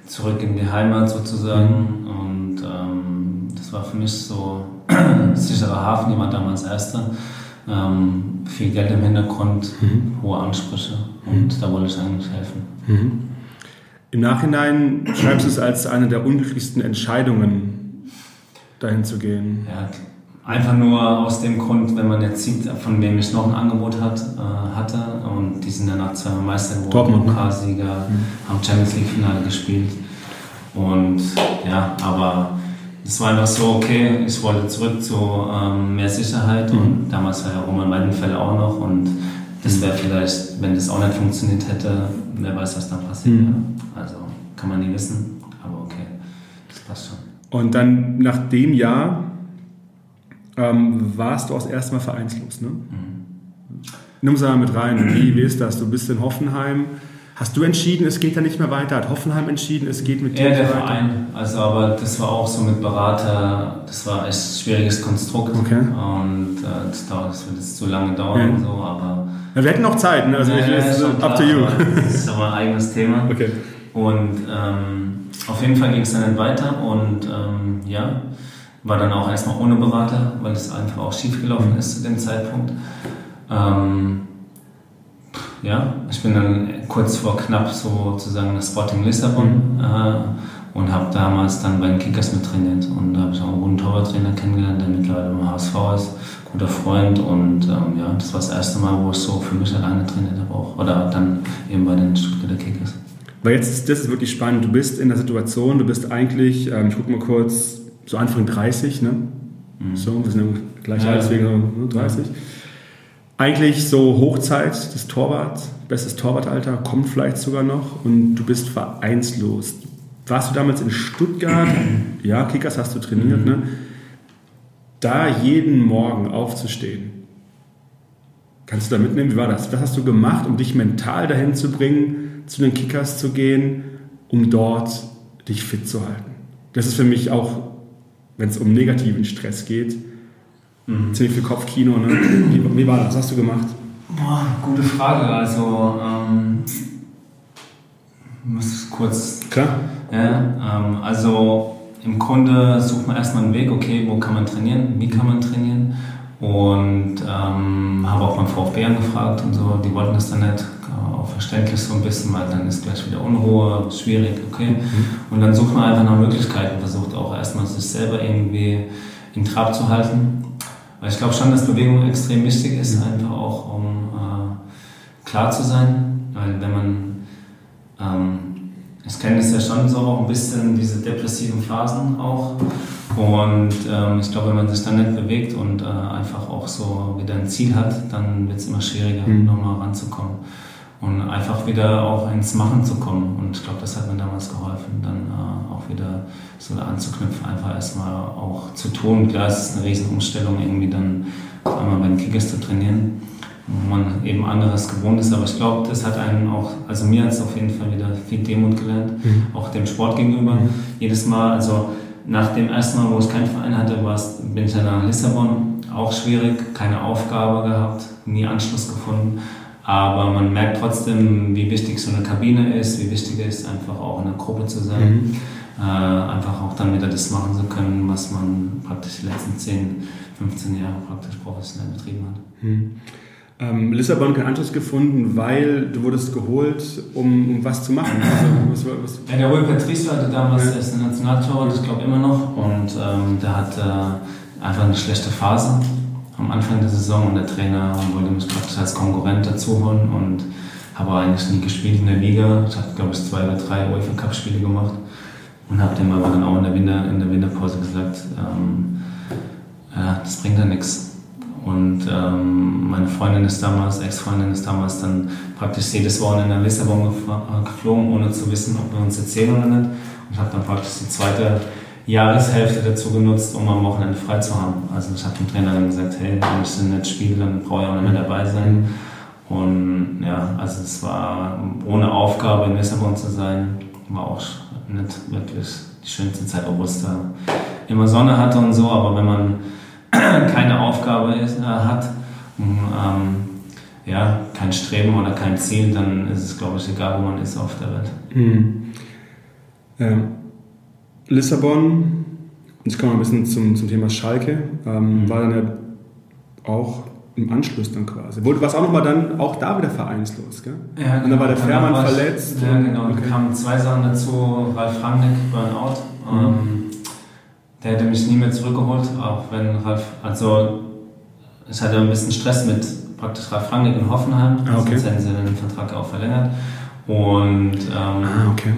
zurück in die Heimat sozusagen. Mhm. Und ähm, das war für mich so sicherer Hafen. Die war damals Erster. Ähm, viel Geld im Hintergrund, mhm. hohe Ansprüche. Und mhm. da wollte ich eigentlich helfen. Im Nachhinein schreibst du es als eine der unglücklichsten Entscheidungen, dahin zu gehen. Ja, einfach nur aus dem Grund, wenn man jetzt sieht, von wem ich noch ein Angebot hat, äh, hatte und die sind danach zweimal Meister geworden, Pokalsieger, mhm. haben Champions League Finale gespielt und ja, aber es war einfach so, okay, ich wollte zurück zu ähm, mehr Sicherheit mhm. und damals war ja Roman Weidenfeld auch noch und das wäre vielleicht, wenn das auch nicht funktioniert hätte, wer weiß, was dann passiert. Mhm. Also kann man nie wissen, aber okay, das passt schon. Und dann nach dem Jahr ähm, warst du auch das erste Mal vereinslos, ne? Mhm. Nimm uns mal mit rein. Wie, wie ist das? Du bist in Hoffenheim. Hast du entschieden, es geht da nicht mehr weiter? Hat Hoffenheim entschieden, es geht mit dir weiter? Ja, der Verein. Also, aber das war auch so mit Berater, das war echt ein schwieriges Konstrukt. Okay. Und äh, das, dauert, das wird jetzt zu lange dauern ja. und so, aber ja, wir hätten noch Zeit, ne? also ja, ja, ist up to you. Das ist aber ein eigenes Thema. Okay. Und ähm, auf jeden Fall ging es dann weiter und ähm, ja, war dann auch erstmal ohne Berater, weil es einfach auch schief gelaufen ist zu dem Zeitpunkt. Ähm, ja, ich bin dann kurz vor knapp sozusagen nach Sporting Lissabon äh, und habe damals dann bei den Kickers mit trainiert. Und da habe ich auch einen guten Torwarttrainer kennengelernt, der mittlerweile beim HSV ist, guter Freund. Und ähm, ja, das war das erste Mal, wo ich so für mich alleine trainiert habe auch. Oder dann eben bei den Stuttgarter Kickers. Weil jetzt ist das ist wirklich spannend. Du bist in der Situation, du bist eigentlich, ähm, ich gucke mal kurz, so Anfang 30, ne? Mhm. So, wir sind gleich ja, alt, deswegen 30. Ja. Eigentlich so Hochzeit des Torwarts, bestes Torwartalter, kommt vielleicht sogar noch und du bist vereinslos. Warst du damals in Stuttgart? ja, Kickers hast du trainiert, mhm. ne? Da jeden Morgen aufzustehen. Kannst du da mitnehmen? Wie war das? Was hast du gemacht, um dich mental dahin zu bringen, zu den Kickers zu gehen, um dort dich fit zu halten? Das ist für mich auch, wenn es um negativen Stress geht, mhm. ziemlich viel Kopfkino. Ne? Wie, wie, war das? Was hast du gemacht? Boah, gute Frage. Also, ähm, muss kurz. Klar. Ja, ähm, also im Grunde sucht man erstmal einen Weg, okay, wo kann man trainieren, wie kann man trainieren. Und ähm, habe auch beim VfB angefragt und so, die wollten das dann nicht, auch verständlich so ein bisschen, weil dann ist gleich wieder Unruhe, schwierig, okay. Mhm. Und dann sucht man einfach nach Möglichkeiten, versucht auch erstmal sich selber irgendwie in Trab zu halten. Weil ich glaube schon, dass Bewegung extrem wichtig ist, mhm. einfach auch um äh, klar zu sein. Weil wenn man ähm, ich kenne es ja schon so auch ein bisschen, diese depressiven Phasen auch. Und ähm, ich glaube, wenn man sich dann nicht bewegt und äh, einfach auch so wieder ein Ziel hat, dann wird es immer schwieriger, mhm. nochmal ranzukommen. Und einfach wieder auch ins Machen zu kommen. Und ich glaube, das hat mir damals geholfen, dann äh, auch wieder so anzuknüpfen, einfach erstmal auch zu tun. Klar, es ist eine Riesenumstellung, irgendwie dann einmal bei den Kickers zu trainieren wo man eben anderes gewohnt ist. Aber ich glaube, das hat einen auch, also mir hat es auf jeden Fall wieder viel Demut gelernt, mhm. auch dem Sport gegenüber. Mhm. Jedes Mal, also nach dem ersten Mal, wo ich keinen Verein hatte, bin ich dann nach Lissabon. Auch schwierig, keine Aufgabe gehabt, nie Anschluss gefunden. Aber man merkt trotzdem, wie wichtig so eine Kabine ist, wie wichtig es ist, einfach auch in einer Gruppe zu sein. Mhm. Äh, einfach auch dann wieder das machen zu können, was man praktisch die letzten 10, 15 Jahre praktisch professionell betrieben hat. Mhm. Ähm, Lissabon keinen Anschluss gefunden, weil du wurdest geholt, um, um was zu machen. Also, was, was ja, der Rui Patricio hatte damals ja. erst eine Nationaltorwart, ich glaube immer noch, und ähm, der hatte äh, einfach eine schlechte Phase am Anfang der Saison und der Trainer wollte mich praktisch als Konkurrent dazu holen und habe eigentlich nie gespielt in der Liga. Ich habe, glaube ich, zwei oder drei UEFA Cup Spiele gemacht und habe dem aber dann auch in der, Winter, in der Winterpause gesagt, ähm, ja, das bringt ja nichts und ähm, meine Freundin ist damals, Ex-Freundin ist damals dann praktisch jedes Wochenende nach Lissabon äh, geflogen, ohne zu wissen, ob wir uns erzählen oder nicht. Und ich habe dann praktisch die zweite Jahreshälfte dazu genutzt, um am Wochenende frei zu haben. Also ich habe dem Trainer dann gesagt, hey, wenn ich dann nicht spiele, dann brauche ich auch nicht mehr dabei sein. Und ja, also es war ohne Aufgabe in Lissabon zu sein, war auch nicht wirklich die schönste Zeit, obwohl es da immer Sonne hatte und so, aber wenn man keine Aufgabe ist, äh, hat, ähm, ja, kein Streben oder kein Ziel, dann ist es, glaube ich, egal, wo man ist auf der Welt. Mhm. Ja. Lissabon, jetzt kommen wir ein bisschen zum, zum Thema Schalke, ähm, mhm. war dann ja auch im Anschluss dann quasi. Wurde was auch nochmal dann auch da wieder vereinslos, gell? Ja, genau. Und dann war der Fährmann verletzt. Ja, genau. Okay. Da kamen zwei Sachen dazu. Ralf Rangnick, Burnout. Mhm. Ähm, der hätte mich nie mehr zurückgeholt, auch wenn Ralf, also ich hatte ein bisschen Stress mit praktisch Ralf Rangnick in Hoffenheim, ah, okay. sonst hätten sie den Vertrag auch verlängert. Und ähm, ah, okay.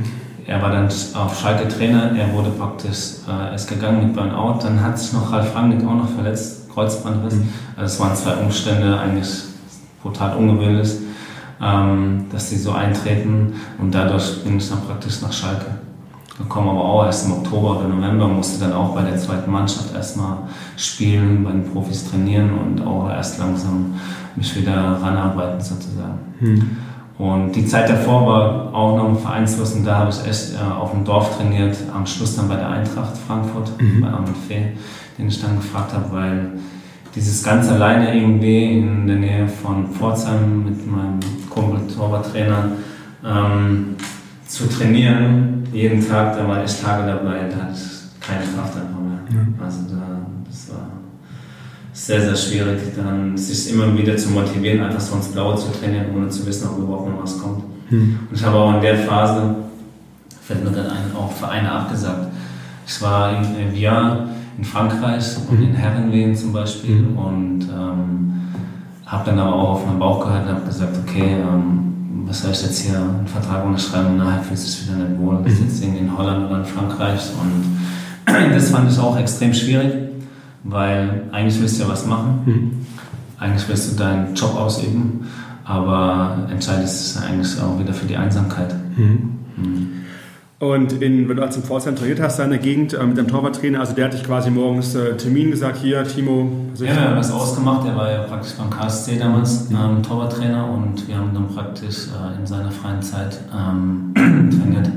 Er war dann auf Schalke Trainer, er wurde praktisch, äh, ist gegangen mit Burnout, dann hat sich noch Ralf Rangnick auch noch verletzt, Kreuzbandriss. Mhm. Also es waren zwei Umstände, eigentlich brutal ungewöhnlich, ähm, dass sie so eintreten und dadurch bin ich dann praktisch nach Schalke gekommen, aber auch erst im Oktober oder November musste dann auch bei der zweiten Mannschaft erstmal spielen, bei den Profis trainieren und auch erst langsam mich wieder ranarbeiten sozusagen. Hm. Und die Zeit davor war auch noch vereinslos und da habe ich echt äh, auf dem Dorf trainiert, am Schluss dann bei der Eintracht Frankfurt, mhm. bei Armin Fee, den ich dann gefragt habe, weil dieses ganz alleine irgendwie in der Nähe von Pforzheim mit meinem Kumpel Torwarttrainer ähm, zu trainieren, jeden Tag, da war ich Tage dabei, da hatte ich keine Kraft einfach mehr. Ja. Also da, sehr, sehr schwierig, dann sich immer wieder zu motivieren, einfach so ins Blaue zu trainieren, ohne zu wissen, ob überhaupt noch was kommt. Hm. Und ich habe auch in der Phase fällt mir gerade ein, auch Vereine abgesagt. Ich war in Evian in Frankreich und in Herrenwehen zum Beispiel mhm. und ähm, habe dann aber auch auf meinen Bauch gehört und habe gesagt, okay, ähm, was soll ich jetzt hier einen Vertrag unterschreiben und nachher fühlt sich wieder nicht wohl. Das ist jetzt in Holland oder in Frankreich und das fand ich auch extrem schwierig, weil eigentlich willst du ja was machen, mhm. eigentlich willst du deinen Job ausüben, aber entscheidend ist es eigentlich auch wieder für die Einsamkeit. Mhm. Mhm. Und in, wenn du als im Pforzheim trainiert hast, da in der Gegend äh, mit deinem Torwarttrainer, also der hat dich quasi morgens äh, Termin gesagt, hier, Timo. Also ja, wir haben das ausgemacht, der war ja praktisch beim KSC damals, mhm. ähm, Torwarttrainer und wir haben dann praktisch äh, in seiner freien Zeit ähm, trainiert.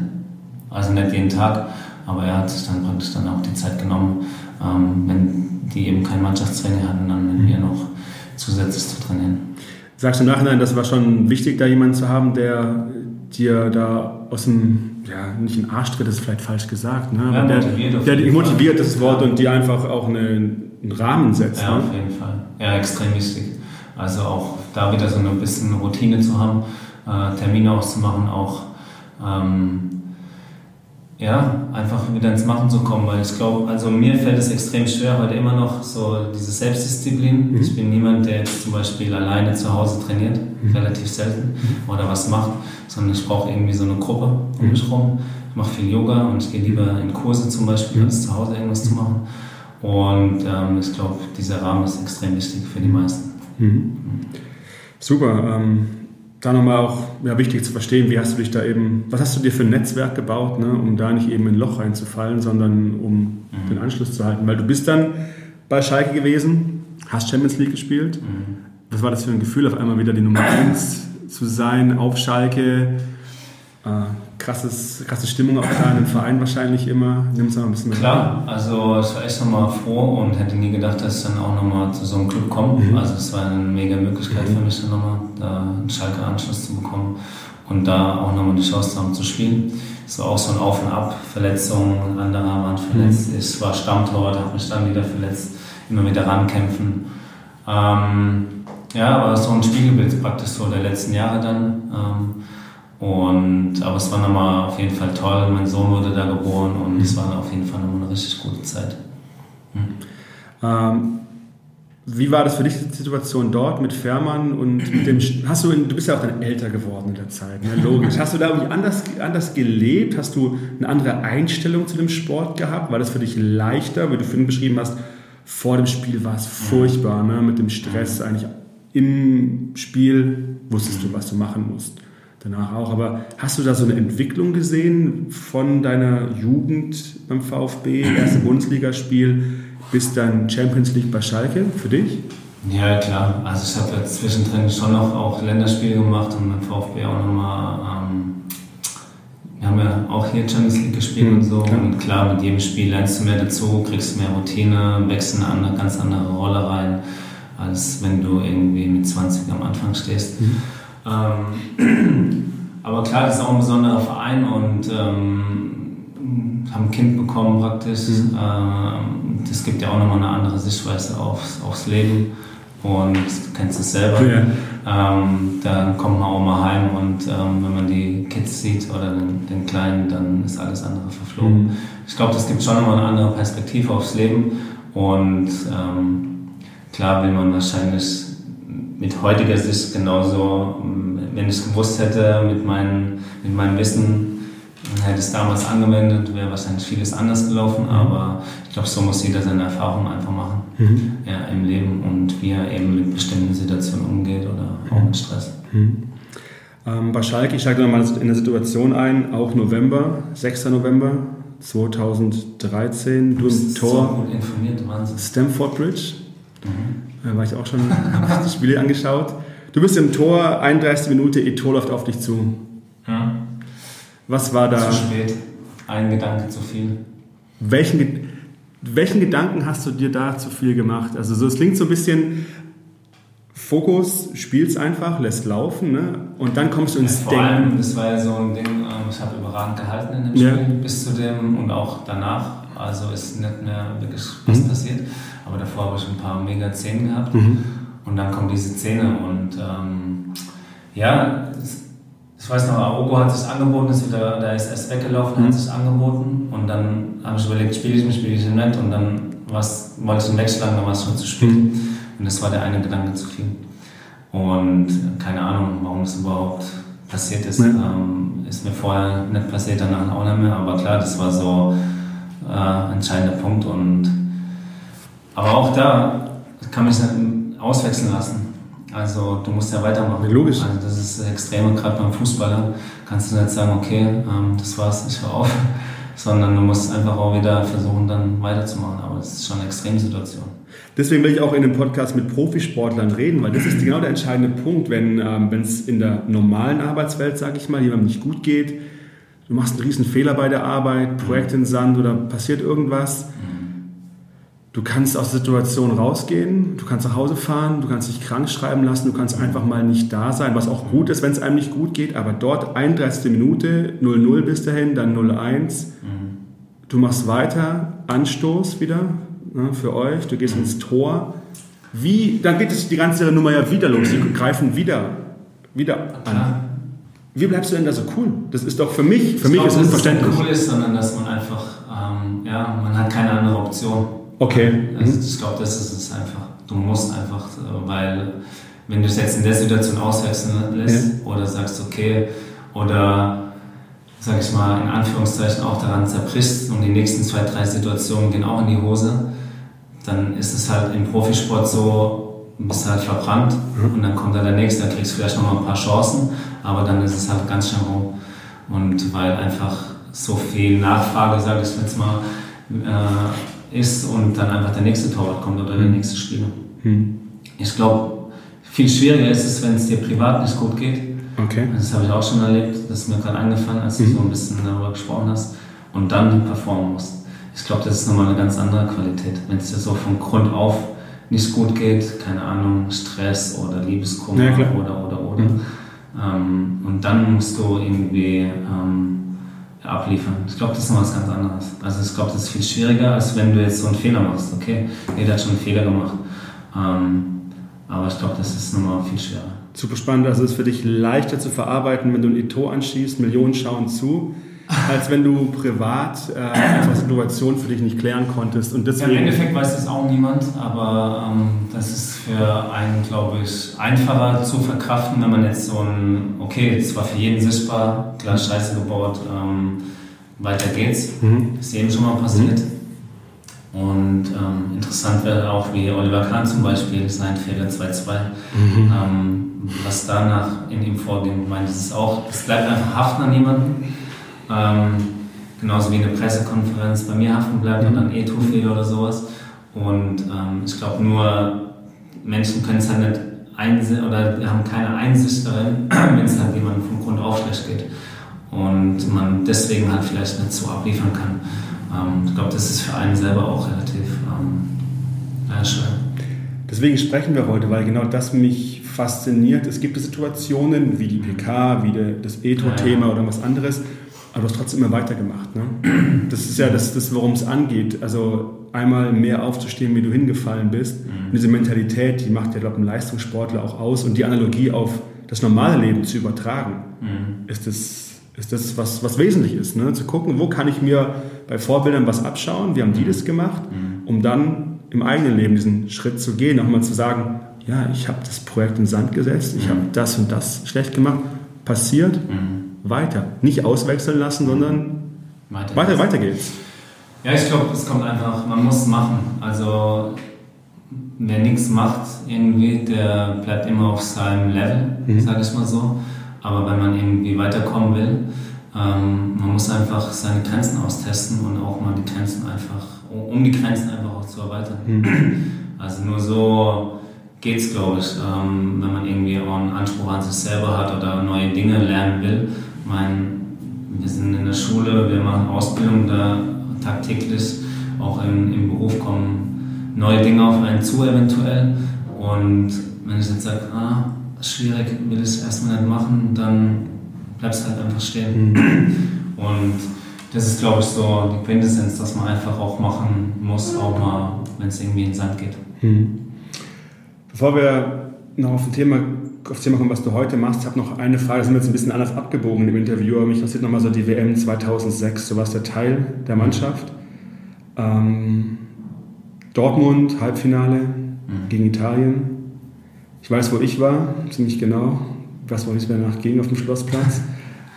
Also nicht jeden Tag, aber er hat sich dann praktisch dann auch die Zeit genommen, ähm, wenn die eben kein Mannschaftstraining hatten, dann mit mhm. noch zusätzlich zu trainieren. Sagst du im Nachhinein, das war schon wichtig, da jemanden zu haben, der dir da aus dem ja, nicht ein Arschtritt ist vielleicht falsch gesagt, ne? Ja, der, motiviert, der, der motiviert das Wort und die einfach auch eine, einen Rahmen setzt. Ja, ne? auf jeden Fall. Ja, extrem wichtig. Also auch da wieder so ein bisschen Routine zu haben, äh, Termine auszumachen, auch ähm, ja, einfach wieder ins Machen zu kommen, weil ich glaube, also mir fällt es extrem schwer, heute immer noch so diese Selbstdisziplin. Mhm. Ich bin niemand, der jetzt zum Beispiel alleine zu Hause trainiert, mhm. relativ selten, mhm. oder was macht, sondern ich brauche irgendwie so eine Gruppe um mich rum. Ich mache viel Yoga und ich gehe lieber in Kurse zum Beispiel, mhm. als zu Hause irgendwas zu machen. Und ähm, ich glaube, dieser Rahmen ist extrem wichtig für die meisten. Mhm. Super. Ähm da nochmal auch ja, wichtig zu verstehen, wie hast du dich da eben, was hast du dir für ein Netzwerk gebaut, ne, um da nicht eben in ein Loch reinzufallen, sondern um mhm. den Anschluss zu halten. Weil du bist dann bei Schalke gewesen, hast Champions League gespielt. Mhm. Was war das für ein Gefühl, auf einmal wieder die Nummer 1 zu sein auf Schalke? Äh, krasses, krasse Stimmung auch da in dem Verein wahrscheinlich immer. Nimm es mal ein bisschen mit Klar, also ich war echt nochmal froh und hätte nie gedacht, dass ich dann auch nochmal zu so einem Club komme. Mhm. Also es war eine mega Möglichkeit mhm. für mich dann nochmal, da einen Schalke-Anschluss zu bekommen und da auch nochmal die Chance zu haben zu spielen. Es war auch so ein Auf und Ab, Verletzungen, andere waren verletzt. Mhm. Ich war Stammtorwart, habe mich dann wieder verletzt, immer wieder rankämpfen. Ähm, ja, aber so ein Spiegelbild praktisch so der letzten Jahre dann. Ähm, und, aber es war nochmal auf jeden Fall toll. Mein Sohn wurde da geboren und es war auf jeden Fall nochmal eine richtig gute Zeit. Hm. Ähm, wie war das für dich die Situation dort mit Fährmann und mit dem? Hast du, du bist ja auch dann älter geworden in der Zeit, ne? logisch. Hast du da irgendwie anders, anders gelebt? Hast du eine andere Einstellung zu dem Sport gehabt? War das für dich leichter, wie du vorhin beschrieben hast? Vor dem Spiel war es furchtbar, ne? mit dem Stress eigentlich im Spiel wusstest du, was du machen musst danach auch. Aber hast du da so eine Entwicklung gesehen von deiner Jugend beim VfB, erste Bundesligaspiel bis dann Champions League bei Schalke für dich? Ja, klar. Also ich habe ja zwischendrin schon noch auch Länderspiele gemacht und beim VfB auch nochmal, ähm, wir haben ja auch hier Champions League gespielt mhm, und so. Klar. Und klar, mit jedem Spiel lernst du mehr dazu, kriegst mehr Routine, wächst in eine ganz andere Rolle rein, als wenn du irgendwie mit 20 am Anfang stehst. Mhm. Ähm, aber klar, das ist auch ein besonderer Verein und ähm, haben ein Kind bekommen praktisch. Mhm. Ähm, das gibt ja auch nochmal eine andere Sichtweise aufs, aufs Leben. Und du kennst es selber. Ja. Ähm, da kommt man auch mal heim und ähm, wenn man die Kids sieht oder den, den, Kleinen, dann ist alles andere verflogen. Mhm. Ich glaube, das gibt schon nochmal eine andere Perspektive aufs Leben. Und ähm, klar will man wahrscheinlich mit heutiger Sicht genauso, wenn ich es gewusst hätte, mit, mein, mit meinem Wissen, hätte es damals angewendet, wäre wahrscheinlich vieles anders gelaufen, mhm. aber ich glaube, so muss jeder seine Erfahrungen einfach machen mhm. ja, im Leben und wie er eben mit bestimmten Situationen umgeht oder auch mit Stress. Mhm. Ähm, bei Schalke, ich steige nochmal in der Situation ein, auch November, 6. November 2013, du im Tor. So gut informiert, Wahnsinn. Stamford Bridge. Mhm. Da war ich auch schon, habe die Spiele angeschaut. Du bist im Tor, 31. Minute, Etor läuft auf dich zu. Ja. Was war da? Zu spät. Ein Gedanke zu viel. Welchen, welchen Gedanken hast du dir da zu viel gemacht? Also so, es klingt so ein bisschen Fokus, spielst einfach, lässt laufen ne? und dann kommst du ins ja, vor Denken. Allem, das war ja so ein Ding, ähm, ich habe überragend gehalten in dem Spiel ja. bis zu dem und auch danach. Also ist nicht mehr wirklich was mhm. passiert. Aber davor habe ich ein paar mega Szenen gehabt. Mhm. Und dann kommt diese Szene und ähm, ja, ich weiß noch, Aogo hat sich angeboten, ist wieder, der ist erst weggelaufen, mhm. hat sich angeboten und dann habe ich überlegt, spiele ich mich, spiele ich ihn nicht und dann wollte ich ihn wegschlagen, dann war es schon zu spät. Mhm. Und das war der eine Gedanke zu viel. Und keine Ahnung, warum es überhaupt passiert ist, ja. ähm, ist mir vorher nicht passiert, danach auch nicht mehr, aber klar, das war so äh, ein entscheidender Punkt und aber auch da kann mich nicht auswechseln lassen. Also du musst ja weitermachen. Logisch. Also das ist das Extreme, gerade beim Fußballer kannst du nicht sagen, okay, ähm, das war's, ich höre auf, sondern du musst einfach auch wieder versuchen, dann weiterzumachen. Aber das ist schon eine Extremsituation. Deswegen will ich auch in dem Podcast mit Profisportlern reden, weil das ist genau der entscheidende Punkt, wenn ähm, es in der normalen Arbeitswelt, sage ich mal, jemandem nicht gut geht, du machst einen riesen Fehler bei der Arbeit, Projekt in Sand oder passiert irgendwas, Du kannst aus der Situation rausgehen, du kannst nach Hause fahren, du kannst dich krank schreiben lassen, du kannst einfach mal nicht da sein, was auch gut ist, wenn es einem nicht gut geht, aber dort 31. Minute, 0-0 bis dahin, dann 0-1. Mhm. Du machst weiter, Anstoß wieder ne, für euch, du gehst mhm. ins Tor. Wie, dann geht es die ganze Nummer ja wieder los, die greifen wieder, wieder an. Wie bleibst du denn da so cool? Das ist doch für mich, für ich mich glaube, ist es unverständlich. Nicht cool ist, sondern dass man einfach, ähm, ja, man hat keine andere Option. Okay. Also ich glaube, das ist es einfach. Du musst einfach, äh, weil wenn du es jetzt in der Situation auswechseln lässt ja. oder sagst, okay, oder sag ich mal, in Anführungszeichen auch daran zerbrichst und die nächsten zwei, drei Situationen gehen auch in die Hose, dann ist es halt im Profisport so, du bist halt verbrannt mhm. und dann kommt dann der nächste, da kriegst du vielleicht nochmal ein paar Chancen, aber dann ist es halt ganz schnell rum. Und weil einfach so viel Nachfrage, sage ich jetzt mal, äh, ist und dann einfach der nächste Torwart kommt oder der nächste Spieler. Mhm. Ich glaube, viel schwieriger ist es, wenn es dir privat nicht gut geht. Okay. Das habe ich auch schon erlebt, das ist mir gerade eingefallen, als du mhm. so ein bisschen darüber gesprochen hast. Und dann performen musst. Ich glaube, das ist nochmal eine ganz andere Qualität. Wenn es dir so von Grund auf nicht gut geht, keine Ahnung, Stress oder Liebeskummer ja, oder oder oder. Mhm. Ähm, und dann musst du irgendwie ähm, abliefern. Ich glaube, das ist noch was ganz anderes. Also ich glaube, das ist viel schwieriger, als wenn du jetzt so einen Fehler machst. Okay, jeder hat schon einen Fehler gemacht. Ähm, aber ich glaube, das ist nochmal viel schwerer. Super spannend. Also es ist für dich leichter zu verarbeiten, wenn du ein Eto anschießt, Millionen schauen zu, als wenn du privat äh, einfach Situationen für dich nicht klären konntest. Und deswegen ja, Im Endeffekt weiß das auch niemand, aber ähm, das ist für einen, glaube ich, einfacher zu verkraften, wenn man jetzt so ein, okay, es war für jeden sichtbar, klar Scheiße gebaut, ähm, weiter geht's. Mhm. Ist jedem schon mal passiert. Mhm. Und ähm, interessant wäre auch, wie Oliver Kahn zum Beispiel, sein Fehler 2-2, mhm. ähm, was danach in ihm vorging. Ich meine, das ist auch, es bleibt einfach haften an jemanden. Ähm, genauso wie eine Pressekonferenz bei mir haften bleibt mhm. oder ein E-Tool-Fehler oder sowas. Und ähm, ich glaube, nur Menschen können es halt nicht einsehen oder haben keine Einsicht darin, wenn es halt jemandem vom Grund auf schlecht geht. Und man deswegen halt vielleicht nicht so abliefern kann. Ähm, ich glaube, das ist für einen selber auch relativ ähm, schwer. Deswegen sprechen wir heute, weil genau das mich fasziniert. Es gibt Situationen wie die PK, wie das Etho-Thema ja, ja. oder was anderes, aber du hast trotzdem immer weitergemacht. Ne? Das ist ja das, das worum es angeht. Also einmal mehr aufzustehen, wie du hingefallen bist. Mhm. Und diese Mentalität, die macht ja, glaube ich, einen Leistungssportler auch aus. Und die Analogie auf das normale Leben zu übertragen, mhm. ist das, ist das was, was wesentlich ist. Ne? Zu gucken, wo kann ich mir bei Vorbildern was abschauen, wie haben die mhm. das gemacht, mhm. um dann im eigenen Leben diesen Schritt zu gehen, auch mal zu sagen, ja, ich habe das Projekt in Sand gesetzt, ich mhm. habe das und das schlecht gemacht, passiert, mhm weiter. Nicht auswechseln lassen, sondern weiter, weiter, weiter geht's. Ja, ich glaube, es kommt einfach, man muss machen. Also wer nichts macht irgendwie, der bleibt immer auf seinem Level, mhm. sage ich mal so. Aber wenn man irgendwie weiterkommen will, ähm, man muss einfach seine Grenzen austesten und auch mal die Grenzen einfach, um die Grenzen einfach auch zu erweitern. Mhm. Also nur so geht es, glaube ich, ähm, wenn man irgendwie auch einen Anspruch an sich selber hat oder neue Dinge lernen will mein, wir sind in der Schule, wir machen Ausbildung da tagtäglich, auch im, im Beruf kommen neue Dinge auf einen zu eventuell. Und wenn ich jetzt sage, ah, schwierig, will ich es erstmal nicht machen, dann bleibst halt einfach stehen. Mhm. Und das ist, glaube ich, so die Quintessenz, dass man einfach auch machen muss, auch mal, wenn es irgendwie in den Sand geht. Mhm. Bevor wir noch auf ein Thema aufs Thema kommen, was du heute machst. Ich habe noch eine Frage, sind wir jetzt ein bisschen anders abgebogen im Interview, aber mich interessiert nochmal so die WM 2006. Du warst der Teil der Mannschaft. Ähm, Dortmund, Halbfinale mhm. gegen Italien. Ich weiß, wo ich war, ziemlich genau. Ich weiß, wo es mir danach ging auf dem Schlossplatz.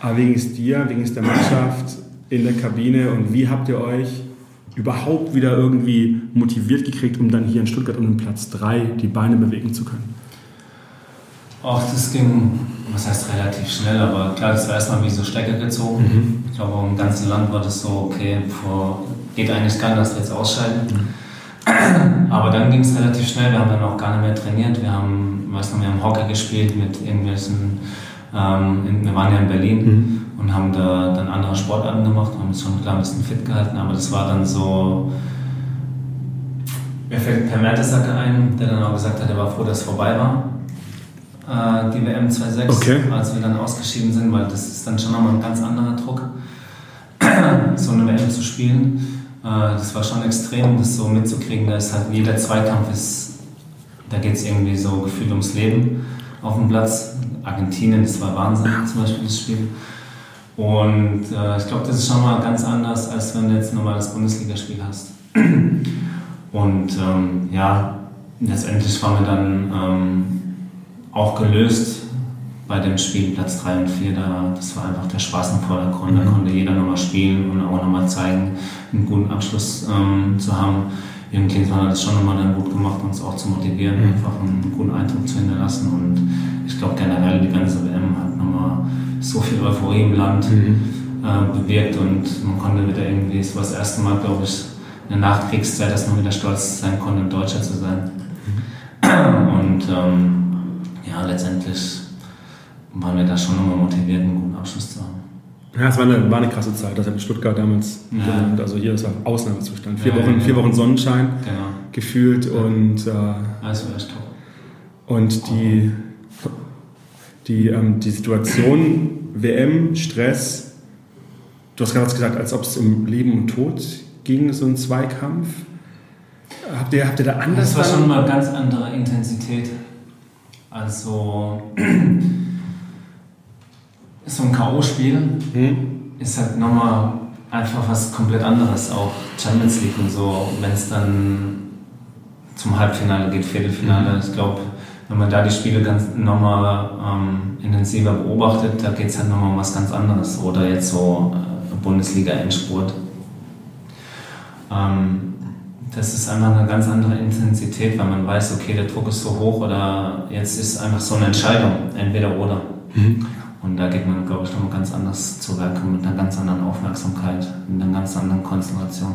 Aber wie ging es dir, wie ging es der Mannschaft in der Kabine und wie habt ihr euch überhaupt wieder irgendwie motiviert gekriegt, um dann hier in Stuttgart um den Platz 3 die Beine bewegen zu können? Ach, das ging, was heißt relativ schnell, aber klar, das war erstmal wie so Stecker gezogen. Mhm. Ich glaube, im ganzen Land war das so, okay, vor, geht eigentlich gar nicht, dass wir jetzt ausscheiden. Mhm. Aber dann ging es relativ schnell, wir haben dann auch gar nicht mehr trainiert. Wir haben, weiß noch, wir haben Hockey gespielt mit irgendwelchen, ähm, wir waren ja in Berlin. Mhm und haben da dann andere Sportarten gemacht, haben uns schon klar ein bisschen fit gehalten, aber das war dann so. Mir fällt Per Mertesacker ein, der dann auch gesagt hat, er war froh, dass es vorbei war, äh, die WM 2.6, okay. als wir dann ausgeschieden sind, weil das ist dann schon nochmal ein ganz anderer Druck, so eine WM zu spielen. Äh, das war schon extrem, das so mitzukriegen. Da ist halt jeder Zweikampf ist, da geht es irgendwie so gefühlt ums Leben auf dem Platz. Argentinien, das war Wahnsinn, zum Beispiel das Spiel. Und äh, ich glaube, das ist schon mal ganz anders, als wenn du jetzt ein normales Bundesligaspiel hast. Und ähm, ja, letztendlich waren wir dann ähm, auch gelöst bei dem Spiel Platz 3 und 4. Da, das war einfach der Spaß im Vordergrund. Mhm. Da konnte jeder nochmal spielen und auch nochmal zeigen, einen guten Abschluss ähm, zu haben. Jürgen Klinsmann hat das schon nochmal dann gut gemacht, uns auch zu motivieren, mhm. einfach einen guten Eindruck zu hinterlassen. Und ich glaube generell, die ganze WM hat nochmal so viel Euphorie im Land mhm. äh, bewirkt und man konnte wieder irgendwie, es war das erste Mal, glaube ich, in der Nachkriegszeit, dass man wieder stolz sein konnte, ein Deutscher zu sein. Mhm. Und ähm, ja, letztendlich waren wir da schon nochmal motiviert, einen guten Abschluss zu haben. Ja, es war eine, war eine krasse Zeit. Das hat in Stuttgart damals ja. Genannt. Also hier ist ein Ausnahmezustand. Vier, ja, Wochen, ja, vier Wochen Sonnenschein genau. gefühlt und. Äh, also echt top. Und die, die, ähm, die Situation, WM, Stress, du hast gerade gesagt, als ob es um Leben und Tod ging, so ein Zweikampf. Habt ihr, habt ihr da anders? Das war schon mal ganz andere Intensität. Also, so ein K.O.-Spiel hm? ist halt nochmal einfach was komplett anderes, auch Champions League und so, wenn es dann zum Halbfinale geht, Viertelfinale. Hm. Ich glaube, wenn man da die Spiele ganz nochmal ähm, intensiver beobachtet, da geht es halt nochmal um was ganz anderes. Oder jetzt so äh, Bundesliga-Endspurt. Ähm, das ist einfach eine ganz andere Intensität, weil man weiß, okay, der Druck ist so hoch oder jetzt ist einfach so eine Entscheidung, entweder oder. Mhm. Und da geht man, glaube ich, nochmal ganz anders zu Werk mit einer ganz anderen Aufmerksamkeit, mit einer ganz anderen Konzentration.